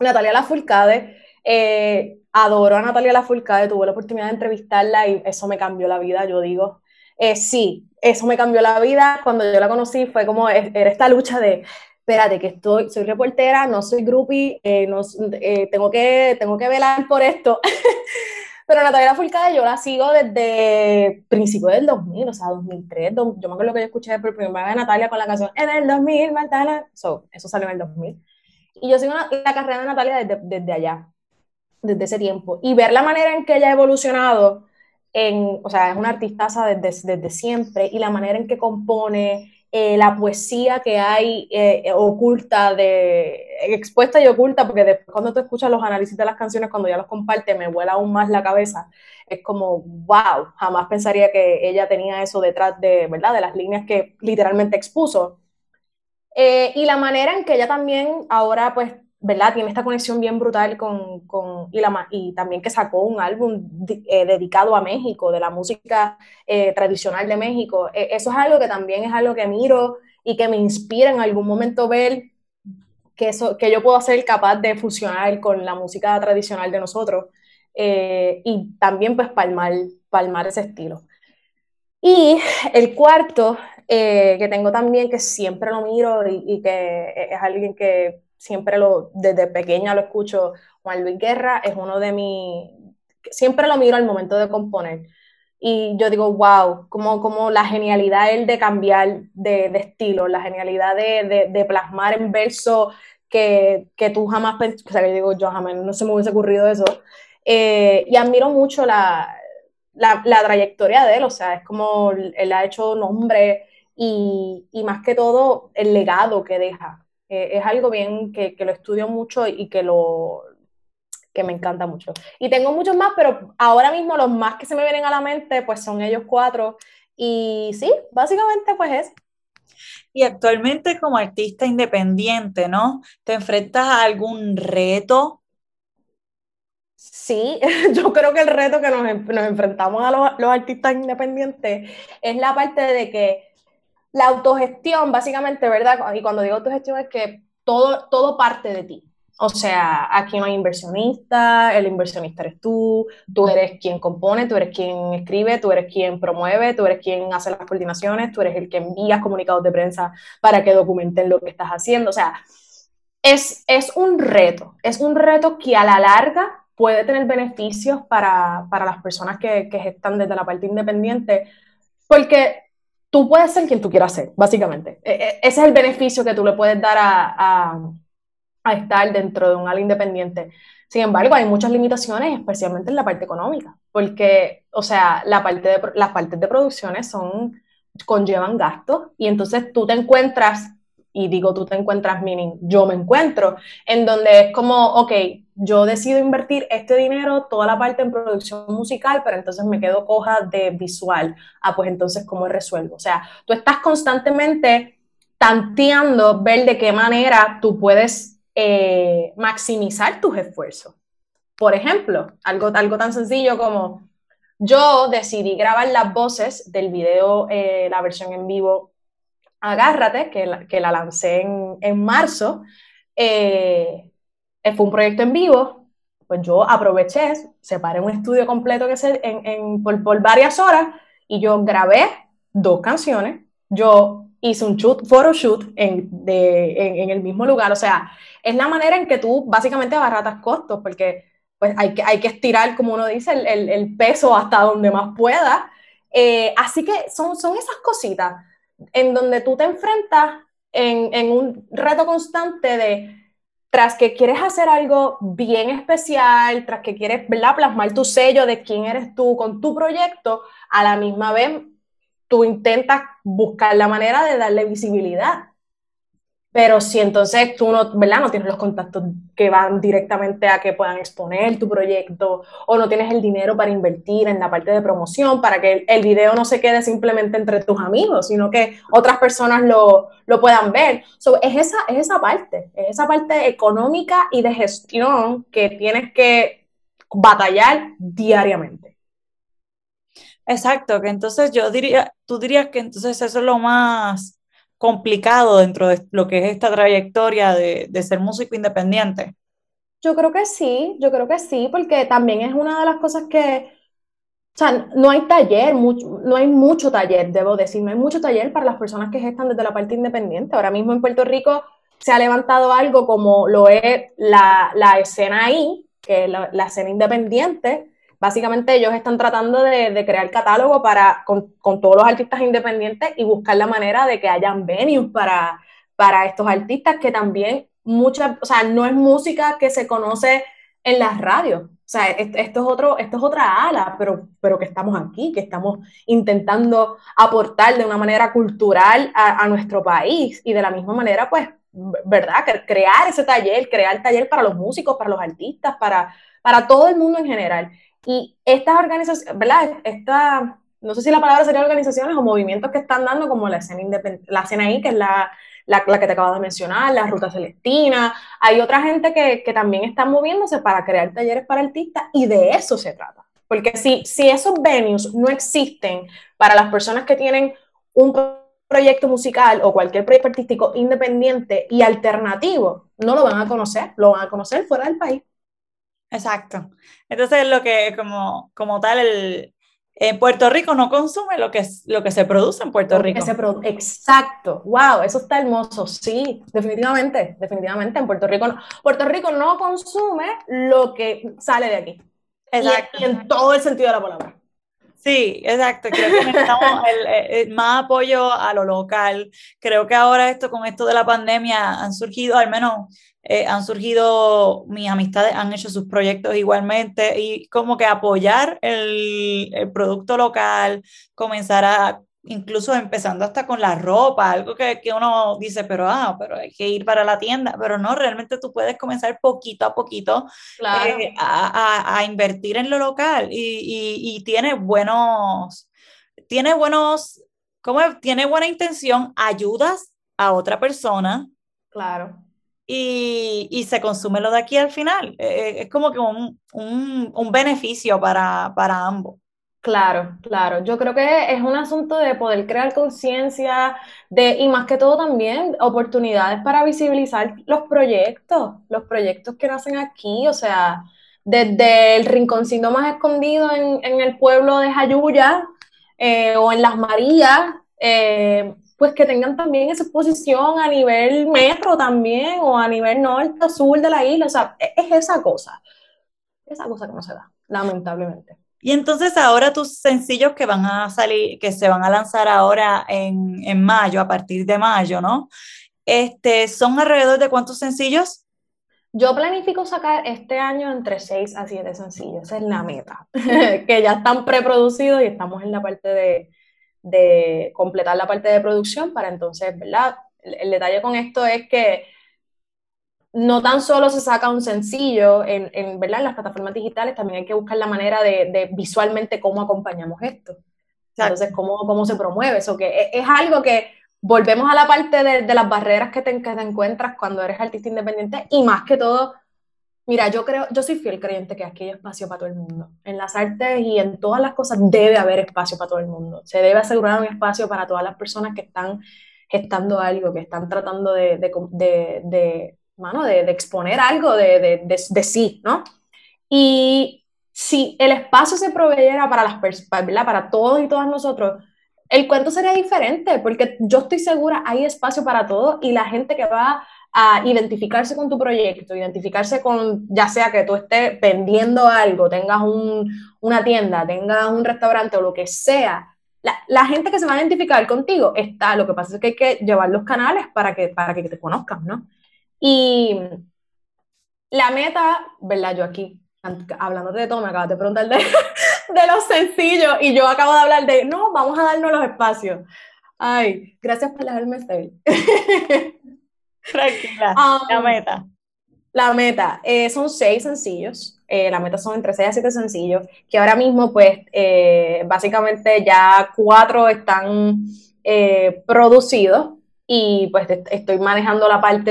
Natalia Lafourcade, eh, adoro a Natalia Lafourcade, tuve la oportunidad de entrevistarla y eso me cambió la vida, yo digo. Eh, sí, eso me cambió la vida. Cuando yo la conocí fue como, era esta lucha de, espérate, que estoy, soy reportera, no soy groupie, eh, no, eh, tengo, que, tengo que velar por esto. Pero Natalia Fulcada yo la sigo desde principios del 2000, o sea, 2003. yo me acuerdo que yo escuché por primera vez a Natalia con la canción En el 2000, Martana. So, eso salió en el 2000. Y yo sigo la carrera de Natalia desde, desde allá, desde ese tiempo. Y ver la manera en que ella ha evolucionado en, o sea, es una artistaza desde, desde siempre y la manera en que compone, eh, la poesía que hay eh, oculta, de, expuesta y oculta, porque cuando tú escuchas los análisis de las canciones, cuando ya los comparte, me vuela aún más la cabeza. Es como, wow, jamás pensaría que ella tenía eso detrás de, ¿verdad? De las líneas que literalmente expuso. Eh, y la manera en que ella también ahora pues ¿verdad? Tiene esta conexión bien brutal con, con y, también que sacó un álbum eh, dedicado a México, de la música eh, tradicional de México. E, eso es algo que también es algo que miro y que me inspira en algún momento ver que, eso, que yo puedo ser capaz de fusionar con la música tradicional de nosotros eh, y también pues palmar, palmar ese estilo. Y el cuarto, que tengo también que siempre lo miro y, que es alguien que siempre lo, desde pequeña lo escucho, Juan Luis Guerra es uno de mis, siempre lo miro al momento de componer. Y yo digo, wow, como, como la genialidad él de cambiar de, de estilo, la genialidad de, de, plasmar en verso que, que tú jamás pensaste, o sea, que digo, yo jamás, no se me hubiese ocurrido eso. Eh, y admiro mucho la, la, la, trayectoria de él, o sea, es como él ha hecho nombre y, y más que todo el legado que deja. Eh, es algo bien que, que, lo estudio mucho y que lo, que me encanta mucho. Y tengo muchos más, pero ahora mismo los más que se me vienen a la mente, pues son ellos cuatro. Y sí, básicamente pues es. Y actualmente como artista independiente, ¿no? ¿Te enfrentas a algún reto? Sí, yo creo que el reto que nos, nos enfrentamos a los, los, artistas independientes es la parte de que la autogestión, básicamente, ¿verdad? Y cuando digo autogestión es que todo, todo parte de ti. O sea, aquí no hay inversionista, el inversionista eres tú, tú eres quien compone, tú eres quien escribe, tú eres quien promueve, tú eres quien hace las coordinaciones, tú eres el que envías comunicados de prensa para que documenten lo que estás haciendo. O sea, es, es un reto, es un reto que a la larga puede tener beneficios para, para las personas que, que están desde la parte independiente, porque tú puedes ser quien tú quieras ser, básicamente. E, e, ese es el beneficio que tú le puedes dar a estar dentro de un ala independiente. Sin embargo, hay muchas limitaciones, especialmente en la parte económica, porque, o sea, la parte de, las partes de producciones son, conllevan gastos y entonces tú te encuentras, y digo tú te encuentras, meaning yo me encuentro, en donde es como, ok, yo decido invertir este dinero, toda la parte en producción musical, pero entonces me quedo coja de visual. Ah, pues entonces, ¿cómo resuelvo? O sea, tú estás constantemente tanteando ver de qué manera tú puedes eh, maximizar tus esfuerzos. Por ejemplo, algo, algo tan sencillo como yo decidí grabar las voces del video, eh, la versión en vivo Agárrate, que la, que la lancé en, en marzo. Eh, fue un proyecto en vivo, pues yo aproveché, separé un estudio completo que se, en, en, por, por, varias horas y yo grabé dos canciones. Yo hice un shoot, photoshoot en, de, en, el mismo lugar. O sea, es la manera en que tú básicamente abaratas costos, porque pues hay que, hay que estirar, como uno dice, el, el, el peso hasta donde más pueda. Eh, así que son, son esas cositas en donde tú te enfrentas en, en un reto constante de, tras que quieres hacer algo bien especial, tras que quieres plasmar tu sello de quién eres tú con tu proyecto, a la misma vez tú intentas buscar la manera de darle visibilidad. Pero si entonces tú no, ¿verdad? no tienes los contactos que van directamente a que puedan exponer tu proyecto o no tienes el dinero para invertir en la parte de promoción para que el, video no se quede simplemente entre tus amigos, sino que otras personas lo, lo puedan ver. So, es, esa, es esa parte, es esa parte económica y de gestión que tienes que batallar diariamente. Exacto, que entonces yo diría, tú dirías que entonces eso es lo más complicado dentro de lo que es esta trayectoria de, de ser músico independiente. Yo creo que sí, yo creo que sí, porque también es una de las cosas que, o sea, no hay taller, mucho, no hay mucho taller, debo decir, no hay mucho taller para las personas que gestan desde la parte independiente. Ahora mismo en Puerto Rico se ha levantado algo como lo es la, la escena ahí, que es la, la escena independiente, básicamente ellos están tratando de, crear catálogo para, con, todos los artistas independientes y buscar la manera de que hayan venues para, para estos artistas que también muchas, o sea, no es música que se conoce en las radios. O sea, esto es, otro, esto es otra ala, pero, pero que estamos aquí, que estamos intentando aportar de una manera cultural a, a nuestro país y de la misma manera, pues, ¿verdad? Crear ese taller, crear taller para los músicos, para los artistas, para, para todo el mundo en general. Y estas organizaciones, ¿verdad? Esta, no sé si la palabra sería organizaciones o movimientos que están dando, como la escena, la escena ahí, que es la, la, que te acabo de mencionar, la Ruta Celestina. Hay otra gente que, que también está moviéndose para crear talleres para artistas y de eso se trata. Porque si, si esos venues no existen para las personas que tienen un proyecto musical o cualquier proyecto artístico independiente y alternativo, no lo van a conocer, lo van a conocer fuera del país. Exacto. Entonces, lo que como, como tal, el, En Puerto Rico no consume lo que, lo que se produce en Puerto Rico. Exacto, wow, eso está hermoso, sí, definitivamente, definitivamente en Puerto Rico. No, Puerto Rico no consume lo que sale de aquí. Exacto. y en todo el sentido de la palabra. Sí, exacto. Creo que necesitamos el, más apoyo a lo local. Creo que ahora esto con esto de la pandemia han surgido, al menos eh, han surgido, mis amistades han hecho sus proyectos igualmente y como que apoyar el, el producto local, comenzar a incluso empezando hasta con la ropa, algo que, que, uno dice, pero ah, pero hay que ir para la tienda, pero no, realmente tú puedes comenzar poquito a poquito eh, a, a, invertir en lo local y, y, y, tiene buenos, tiene buenos, ¿cómo Tiene buena intención, ayudas a otra persona. Claro. Y, y, se consume lo de aquí al final. Eh, eh, es como que un, un, un beneficio para, para ambos. Claro, claro. Yo creo que es un asunto de poder crear conciencia de, y más que todo también, oportunidades para visibilizar los proyectos, los proyectos que nacen aquí, o sea, desde el rinconcito más escondido en, el pueblo de Jayuya eh, o en Las Marías, eh, pues que tengan también esa exposición a nivel metro también o a nivel norte o sur de la isla, o sea, e, es esa cosa, esa cosa que no se da, lamentablemente. Y entonces ahora tus sencillos que van a salir, que se van a lanzar ahora en, en mayo, a partir de mayo, ¿no? Este, ¿Son alrededor de cuántos sencillos? Yo planifico sacar este año entre 6 a 7 sencillos, esa es la meta, que ya están preproducidos y estamos en la parte de, de, completar la parte de producción para entonces, ¿verdad? el detalle con esto es que no tan solo se saca un sencillo en, en, ¿verdad? en las plataformas digitales, también hay que buscar la manera de, visualmente cómo acompañamos esto. Entonces, cómo, cómo se promueve eso, que e, es, algo que volvemos a la parte de, las barreras que te, que te, encuentras cuando eres artista independiente y más que todo, mira, yo creo, yo soy fiel creyente que aquí hay espacio para todo el mundo. En las artes y en todas las cosas debe haber espacio para todo el mundo. Se debe asegurar un espacio para todas las personas que están gestando algo, que están tratando de, de mano, de, exponer algo de, de, sí, ¿no? Y si el espacio se proveyera para las personas, para todos y todas nosotros, el cuento sería diferente, porque yo estoy segura, hay espacio para todo y la gente que va a identificarse con tu proyecto, identificarse con, ya sea que tú estés vendiendo algo, tengas un, una tienda, tengas un restaurante o lo que sea, la, la, gente que se va a identificar contigo está, lo que pasa es que hay que llevar los canales para que, para que te conozcan, ¿no? Y la meta, ¿verdad? Yo aquí, hablando de todo, me acabas de preguntar de, de los sencillos y yo acabo de hablar de, no, vamos a darnos los espacios. Ay, gracias por dejarme ser. Tranquila, la meta. La meta, eh, son seis sencillos. Eh, la meta son entre seis a siete sencillos, que ahora mismo, pues, eh, básicamente ya cuatro están producidos y pues estoy manejando la parte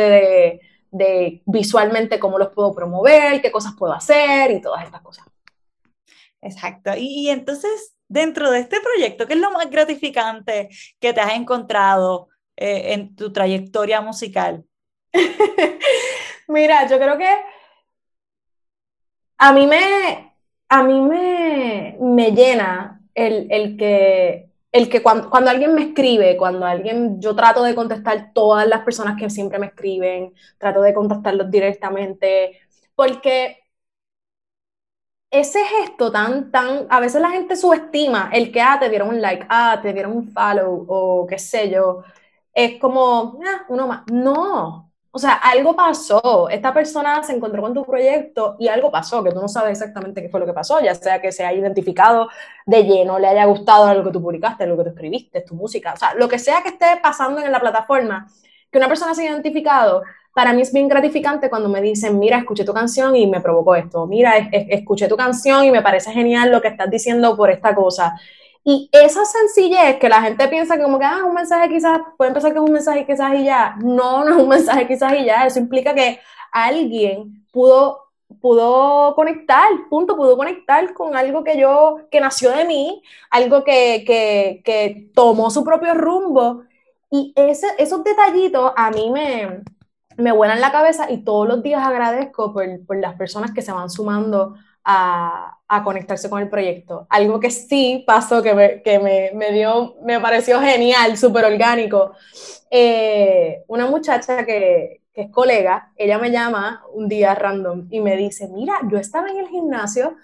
de, visualmente cómo los puedo promover, qué cosas puedo hacer y todas estas cosas. Exacto. Y, entonces, dentro de este proyecto, ¿qué es lo más gratificante que te has encontrado eh, en tu trayectoria musical? Mira, yo creo que a mí me, a mí me, me llena el, el que el que cuando, cuando, alguien me escribe, cuando alguien, yo trato de contestar todas las personas que siempre me escriben, trato de contactarlos directamente, porque ese gesto tan, tan, a veces la gente subestima el que, ah, te dieron un like, ah, te dieron un follow, o qué sé yo, es como, ah, uno más. No, o sea, algo pasó. Esta persona se encontró con tu proyecto y algo pasó, que tú no sabes exactamente qué fue lo que pasó, ya sea que se haya identificado de lleno, le haya gustado lo que tú publicaste, lo que tú escribiste, tu música, o sea, lo que sea que esté pasando en la plataforma, que una persona se haya identificado, para mí es bien gratificante cuando me dicen, mira, escuché tu canción y me provocó esto, mira, escuché tu canción y me parece genial lo que estás diciendo por esta cosa. Y esa sencillez que la gente piensa como que, ah, un mensaje quizás, puede pensar que es un mensaje quizás y ya. No, no es un mensaje quizás y ya. Eso implica que alguien pudo, pudo conectar, punto, pudo conectar con algo que yo, que nació de mí, algo que, que, que tomó su propio rumbo. Y ese, esos detallitos a mí me, me vuelan la cabeza y todos los días agradezco por, por las personas que se van sumando a, conectarse con el proyecto. Algo que sí pasó, que me, que me, me dio, me pareció genial, súper orgánico. Eh, una muchacha que, que es colega, ella me llama un día random y me dice, mira, yo estaba en el gimnasio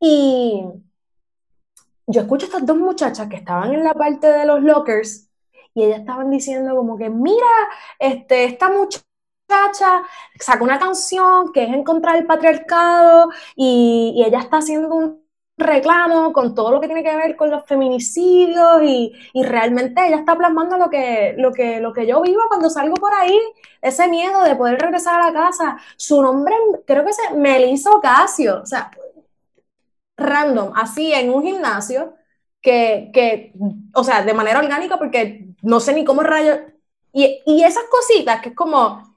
y yo escucho a estas dos muchachas que estaban en la parte de los lockers y ellas estaban diciendo como que, mira, este, esta muchacha sacó una canción que es en contra del patriarcado y, y, ella está haciendo un reclamo con todo lo que tiene que ver con los feminicidios y, y, realmente ella está plasmando lo que, lo, que, lo que yo vivo cuando salgo por ahí, ese miedo de poder regresar a la casa. Su nombre creo que es Melissa Ocasio, o sea, random, así en un gimnasio, que, que, o sea, de manera orgánica porque no sé ni cómo rayos. Y, y esas cositas que es como,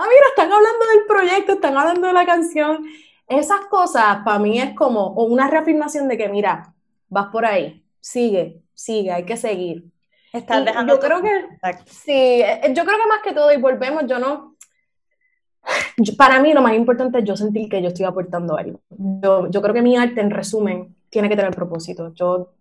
ah, mira, están hablando del proyecto, están hablando de la canción. Esas cosas para mí es como una reafirmación de que, mira, vas por ahí, sigue, sigue, hay que seguir. Estás dejando yo creo que, sí, eh, yo creo que más que todo, y volvemos, yo no, para mí lo más importante es yo sentir que yo estoy aportando algo. Yo, yo creo que mi arte, en resumen, tiene que tener propósito. Yo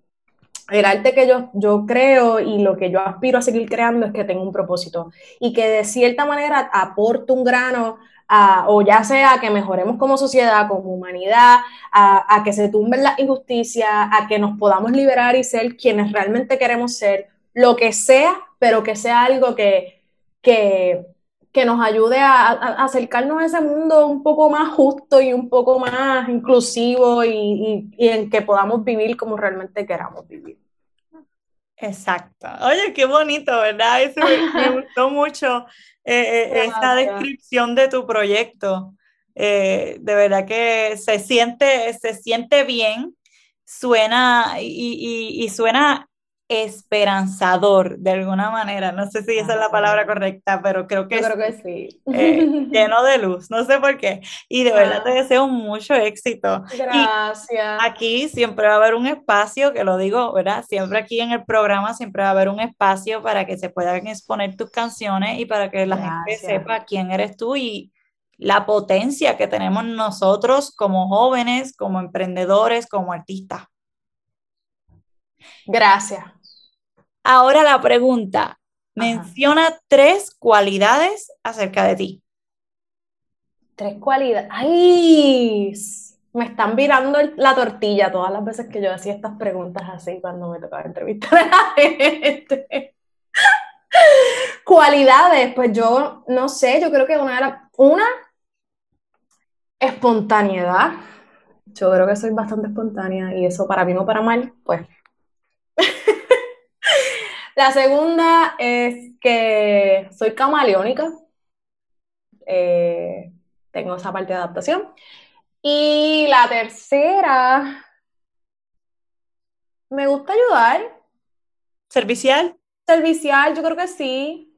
el arte que yo, yo creo y lo que yo aspiro a seguir creando es que tenga un propósito y que de cierta manera aporte un grano a, o ya sea que mejoremos como sociedad, como humanidad, a, a, que se tumben las injusticias, a que nos podamos liberar y ser quienes realmente queremos ser, lo que sea, pero que sea algo que, que, que nos ayude a, a, acercarnos a ese mundo un poco más justo y un poco más inclusivo y, y, y, en que podamos vivir como realmente queramos vivir. Exacto. Oye, qué bonito, ¿verdad? Eso me, me gustó mucho eh, eh, esta descripción de tu proyecto. Eh, de verdad que se siente, se siente bien, suena y, y, y suena esperanzador de alguna manera. No sé si esa es la palabra correcta, pero creo que, Yo creo que sí. Eh, lleno de luz, no sé por qué. Y de verdad te deseo mucho éxito. Gracias. Y aquí siempre va a haber un espacio, que lo digo, ¿verdad? Siempre aquí en el programa siempre va a haber un espacio para que se puedan exponer tus canciones y para que la Gracias. gente sepa quién eres tú y la potencia que tenemos nosotros como jóvenes, como emprendedores, como artistas. Gracias. Ahora la pregunta, menciona Ajá. tres cualidades acerca de ti. Tres cualidades. ¡Ay! Me están virando la tortilla todas las veces que yo hacía estas preguntas así cuando me tocaba entrevistar a la gente. Cualidades, pues yo no sé, yo creo que una era una espontaneidad. Yo creo que soy bastante espontánea y eso para mí no para mal, pues la segunda es que soy camaleónica. Eh, tengo esa parte de adaptación. Y la tercera, me gusta ayudar. ¿Servicial? Servicial, yo creo que sí.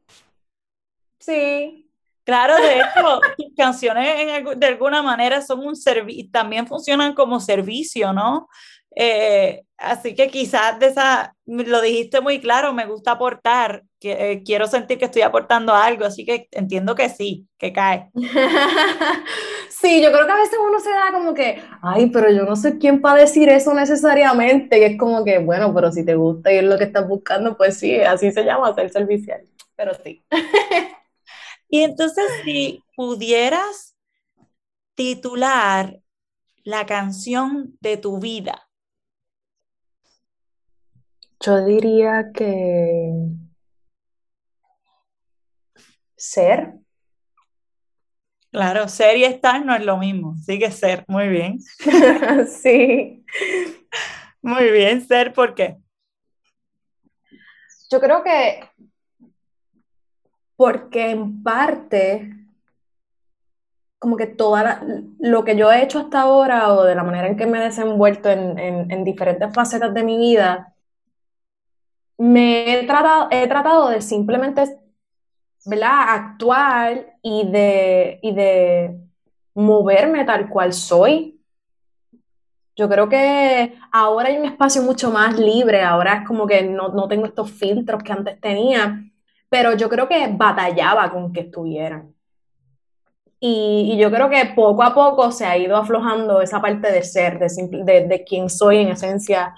Sí. Claro, de hecho, tus canciones en, de alguna manera son un servicio, también funcionan como servicio, ¿no? Eh, así que quizás de esa, lo dijiste muy claro, me gusta aportar, que, eh, quiero sentir que estoy aportando algo, así que entiendo que sí, que cae. sí, yo creo que a veces uno se da como que, ay, pero yo no sé quién para decir eso necesariamente, y es como que, bueno, pero si te gusta y es lo que estás buscando, pues sí, así se llama ser servicial, pero sí. y entonces, si pudieras titular la canción de tu vida, yo diría que ser. Claro, ser y estar no es lo mismo, sigue ser, muy bien. sí. Muy bien, ser, ¿por qué? Yo creo que porque en parte, como que todo lo que yo he hecho hasta ahora o de la manera en que me he desenvuelto en, en, en diferentes facetas de mi vida, me he tratado, he tratado de simplemente, ¿verdad? Actuar y de, y de moverme tal cual soy. Yo creo que ahora hay un espacio mucho más libre, ahora es como que no, no tengo estos filtros que antes tenía, pero yo creo que batallaba con que estuvieran. Y, yo creo que poco a poco se ha ido aflojando esa parte de ser, de, de, quién soy en esencia,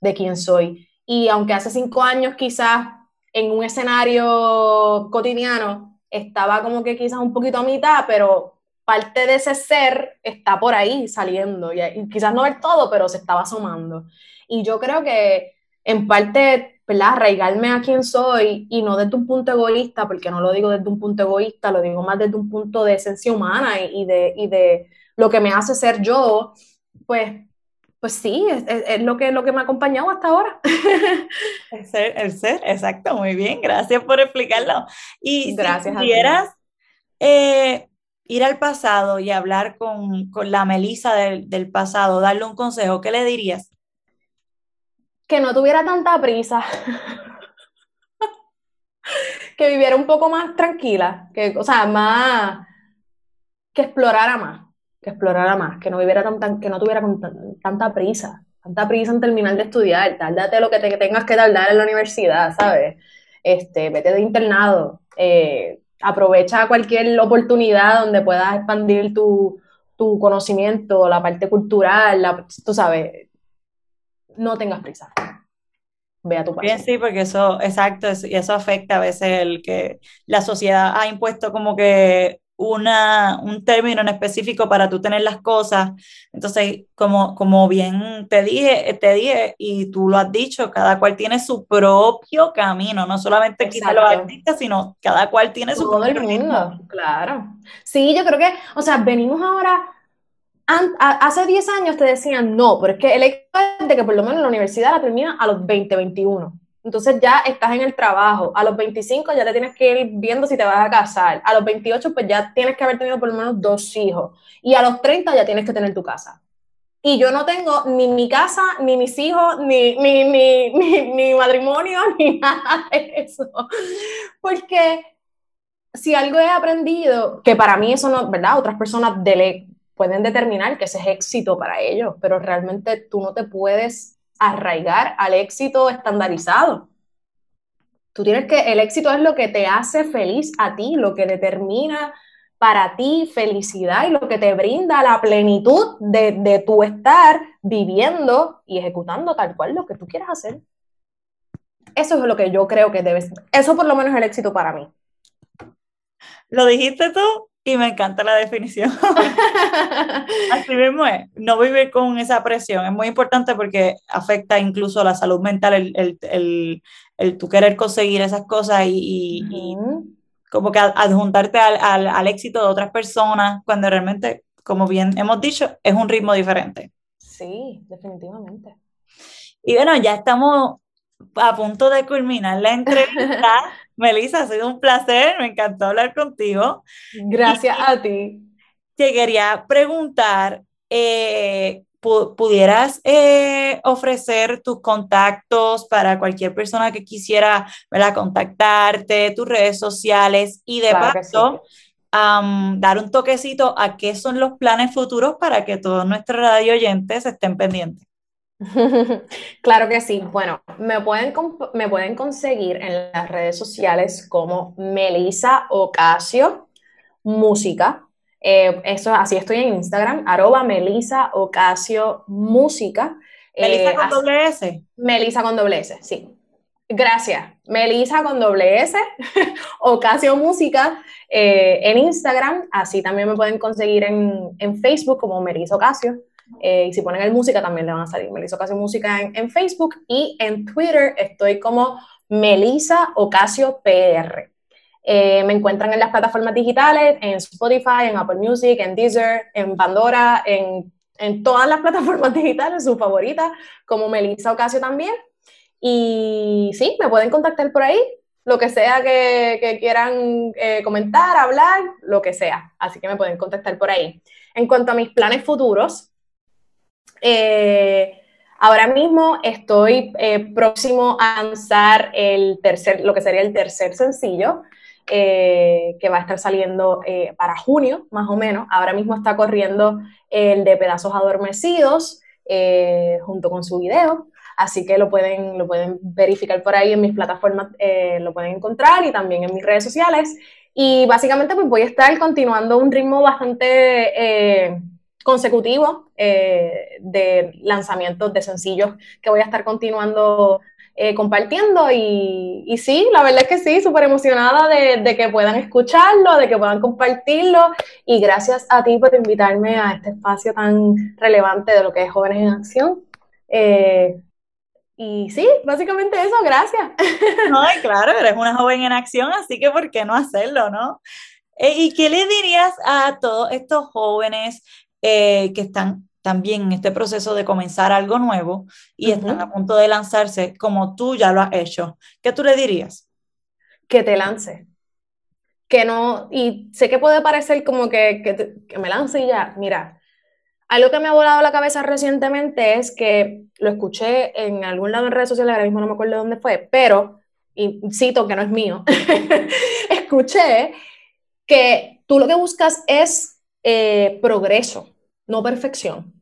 de quién soy. Y aunque hace cinco años quizás en un escenario cotidiano estaba como que quizás un poquito a mitad, pero parte de ese ser está por ahí saliendo. Y, quizás no ver todo, pero se estaba asomando. Y yo creo que en parte ¿verdad? Arraigarme a quién soy y no desde un punto egoísta, porque no lo digo desde un punto egoísta, lo digo más desde un punto de esencia humana y, de, y de lo que me hace ser yo, pues, pues sí, es, lo, que, lo que me ha acompañado hasta ahora. El ser, el ser, exacto, muy bien, gracias por explicarlo. Y si pudieras eh, ir al pasado y hablar con, la Melisa del, del pasado, darle un consejo, ¿qué le dirías? que no tuviera tanta prisa, que viviera un poco más tranquila, que, o sea, más, que explorara más, que explorara más, que no viviera tan, que no tuviera tanta prisa, tanta prisa en terminar de estudiar, tárdate lo que, te, tengas que tardar en la universidad, ¿sabes? Este, vete de internado, eh, aprovecha cualquier oportunidad donde puedas expandir tu, tu conocimiento, la parte cultural, la, tú sabes, no tengas prisa. Ve a tu. Bien, sí, porque eso, exacto, y eso afecta a veces el que la sociedad ha impuesto como que una, un término en específico para tú tener las cosas. Entonces, como, como bien te dije, te dije, y tú lo has dicho, cada cual tiene su propio camino, no solamente quizá los artistas, sino cada cual tiene su propio mundo, Claro. Sí, yo creo que, o sea, venimos ahora hace 10 años te decían, no, pero es que el hecho de que por lo menos la universidad la termina a los 20, 21. Entonces ya estás en el trabajo. A los 25 ya te tienes que ir viendo si te vas a casar. A los 28 pues ya tienes que haber tenido por lo menos dos hijos. Y a los 30 ya tienes que tener tu casa. Y yo no tengo ni mi casa, ni mis hijos, ni, ni, matrimonio, ni nada de eso. Porque si algo he aprendido, que para mí eso no, ¿verdad? Otras personas pueden determinar que ese es éxito para ellos, pero realmente tú no te puedes arraigar al éxito estandarizado. Tú tienes que, el éxito es lo que te hace feliz a ti, lo que determina para ti felicidad y lo que te brinda la plenitud de, de tu estar viviendo y ejecutando tal cual lo que tú quieras hacer. Eso es lo que yo creo que debes, eso por lo menos es el éxito para mí. ¿Lo dijiste tú? Y me encanta la definición. Así mismo es, no vivir con esa presión es muy importante porque afecta incluso la salud mental, el, el, el, el tú querer conseguir esas cosas y, y, como que adjuntarte al, al, al, éxito de otras personas, cuando realmente, como bien hemos dicho, es un ritmo diferente. Sí, definitivamente. Y bueno, ya estamos a punto de culminar la entrevista. Melissa, ha sido un placer, me encantó hablar contigo. Gracias a ti. Te quería preguntar, eh, ¿pudieras eh, ofrecer tus contactos para cualquier persona que quisiera contactarte, tus redes sociales y de paso dar un toquecito a qué son los planes futuros para que todos nuestros radio oyentes estén pendientes? Claro que sí. Bueno, me pueden, me pueden conseguir en las redes sociales como Melisa Ocasio Música. Eh, eso, así estoy en Instagram, arroba Melisa Ocasio Música. ¿Melisa con doble S? Melisa con doble S, sí. Gracias. Melisa con doble S, Ocasio Música eh, en Instagram. Así también me pueden conseguir en, en Facebook como Melisa Ocasio. Eh, y si ponen el música también le van a salir. Melissa Ocasio Música en, Facebook y en Twitter estoy como Melissa Ocasio PR. Eh, me encuentran en las plataformas digitales, en Spotify, en Apple Music, en Deezer, en Pandora, en, en todas las plataformas digitales, su favorita, como Melissa Ocasio también. Y sí, me pueden contactar por ahí, lo que sea que, que quieran eh, comentar, hablar, lo que sea. Así que me pueden contactar por ahí. En cuanto a mis planes futuros, eh, ahora mismo estoy eh, próximo a lanzar el tercer, lo que sería el tercer sencillo, eh, que va a estar saliendo para junio, más o menos. Ahora mismo está corriendo el de Pedazos Adormecidos, junto con su video. Así que lo pueden, lo pueden verificar por ahí en mis plataformas, lo pueden encontrar y también en mis redes sociales. Y básicamente pues voy a estar continuando un ritmo bastante eh, consecutivo eh, de lanzamientos de sencillos que voy a estar continuando compartiendo y, y, sí, la verdad es que sí, súper emocionada de, que puedan escucharlo, de que puedan compartirlo y gracias a ti por invitarme a este espacio tan relevante de lo que es Jóvenes en Acción. Eh, y sí, básicamente eso, gracias. No, claro, eres una joven en acción, así que ¿por qué no hacerlo, no? Eh, ¿Y qué le dirías a todos estos jóvenes eh, que están también en este proceso de comenzar algo nuevo y están a punto de lanzarse como tú ya lo has hecho? ¿Qué tú le dirías? Que te lance. Que no, y sé que puede parecer como que, que, que me lance y ya, mira, algo que me ha volado la cabeza recientemente es que lo escuché en algún lado en redes sociales, ahora mismo no me acuerdo dónde fue, pero, y cito que no es mío, escuché que tú lo que buscas es eh, progreso, no perfección.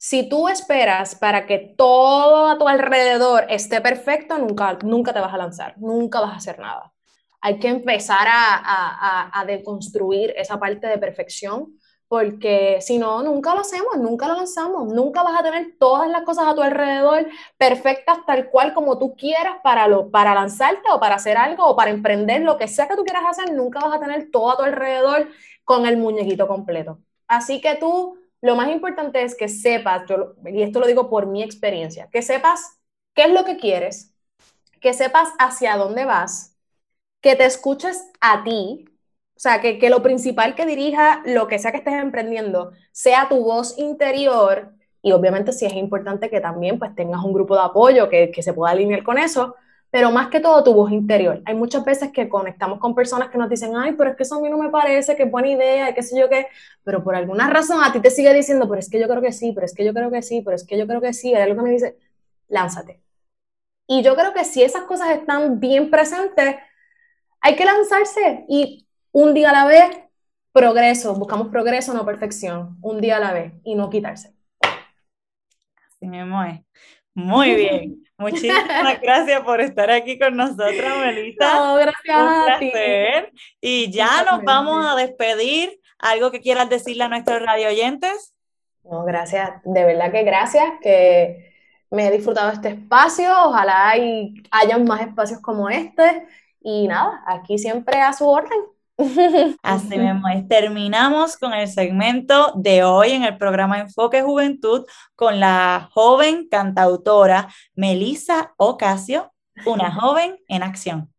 Si tú esperas para que todo a tu alrededor esté perfecto, nunca, nunca te vas a lanzar, nunca vas a hacer nada. Hay que empezar a, a, deconstruir esa parte de perfección porque si no, nunca lo hacemos, nunca lo lanzamos, nunca vas a tener todas las cosas a tu alrededor perfectas tal cual como tú quieras para, lo, para lanzarte o para hacer algo o para emprender lo que sea que tú quieras hacer, nunca vas a tener todo a tu alrededor con el muñequito completo. Así que tú, lo más importante es que sepas, yo, y esto lo digo por mi experiencia, que sepas qué es lo que quieres, que sepas hacia dónde vas, que te escuches a ti, o sea, que, que, lo principal que dirija lo que sea que estés emprendiendo sea tu voz interior. Y obviamente sí es importante que también pues tengas un grupo de apoyo que, que se pueda alinear con eso, pero más que todo tu voz interior. Hay muchas veces que conectamos con personas que nos dicen, ay, pero es que eso a mí no me parece, qué buena idea, qué sé yo qué, pero por alguna razón a ti te sigue diciendo, pero es que yo creo que sí, pero es que yo creo que sí, pero es que yo creo que sí, hay algo que me dice, lánzate. Y yo creo que si esas cosas están bien presentes, hay que lanzarse y un día a la vez, progreso, buscamos progreso, no perfección, un día a la vez y no quitarse. Así mismo es. Muy bien. Muchísimas gracias por estar aquí con nosotros, Melissa. No, gracias a ti. Y ya nos vamos a despedir. ¿Algo que quieras decirle a nuestros radio oyentes? No, gracias. De verdad que gracias, que me he disfrutado este espacio. Ojalá hay, hayan más espacios como este. Y nada, aquí siempre a su orden. Así mismo Terminamos con el segmento de hoy en el programa Enfoque Juventud con la joven cantautora Melissa Ocasio, una joven en acción.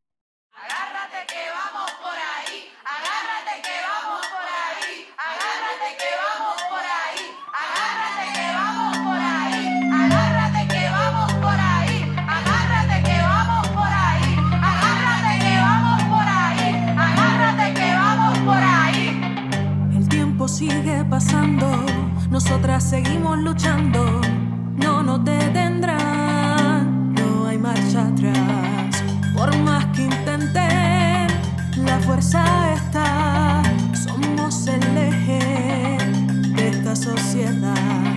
Sigue pasando, nosotras seguimos luchando, no nos detendrán, no hay marcha atrás. Por más que intenten, la fuerza está, somos el eje de esta sociedad.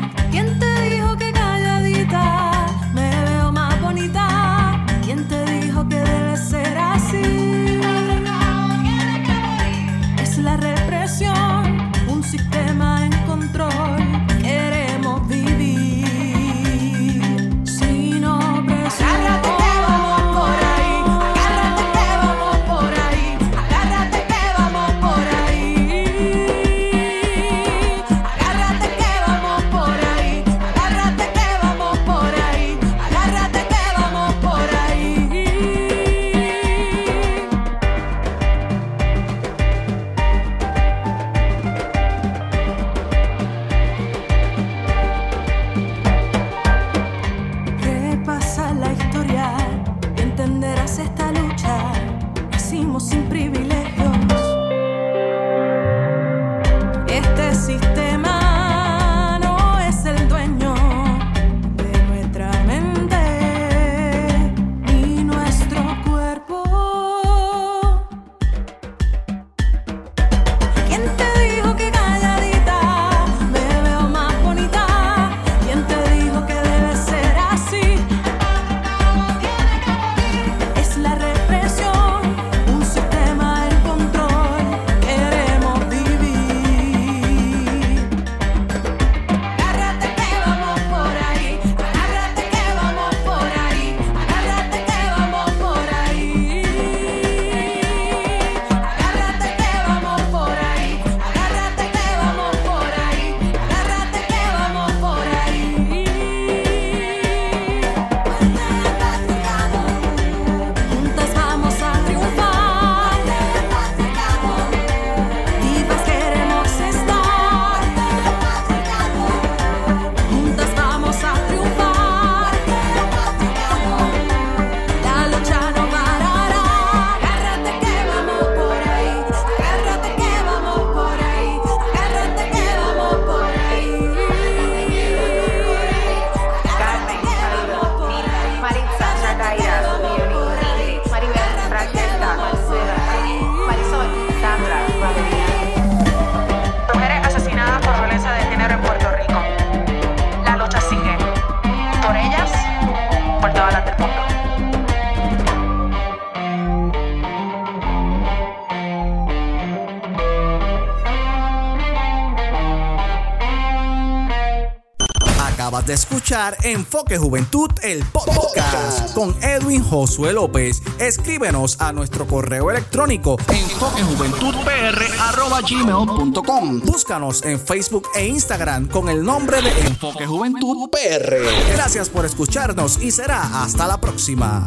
Escuchar Enfoque Juventud, el podcast con Edwin Josué López. Escríbenos a nuestro correo electrónico enfoquejuventudpr.gmail.com Búscanos en Facebook e Instagram con el nombre de Enfoque Juventud PR. Gracias por escucharnos y será hasta la próxima.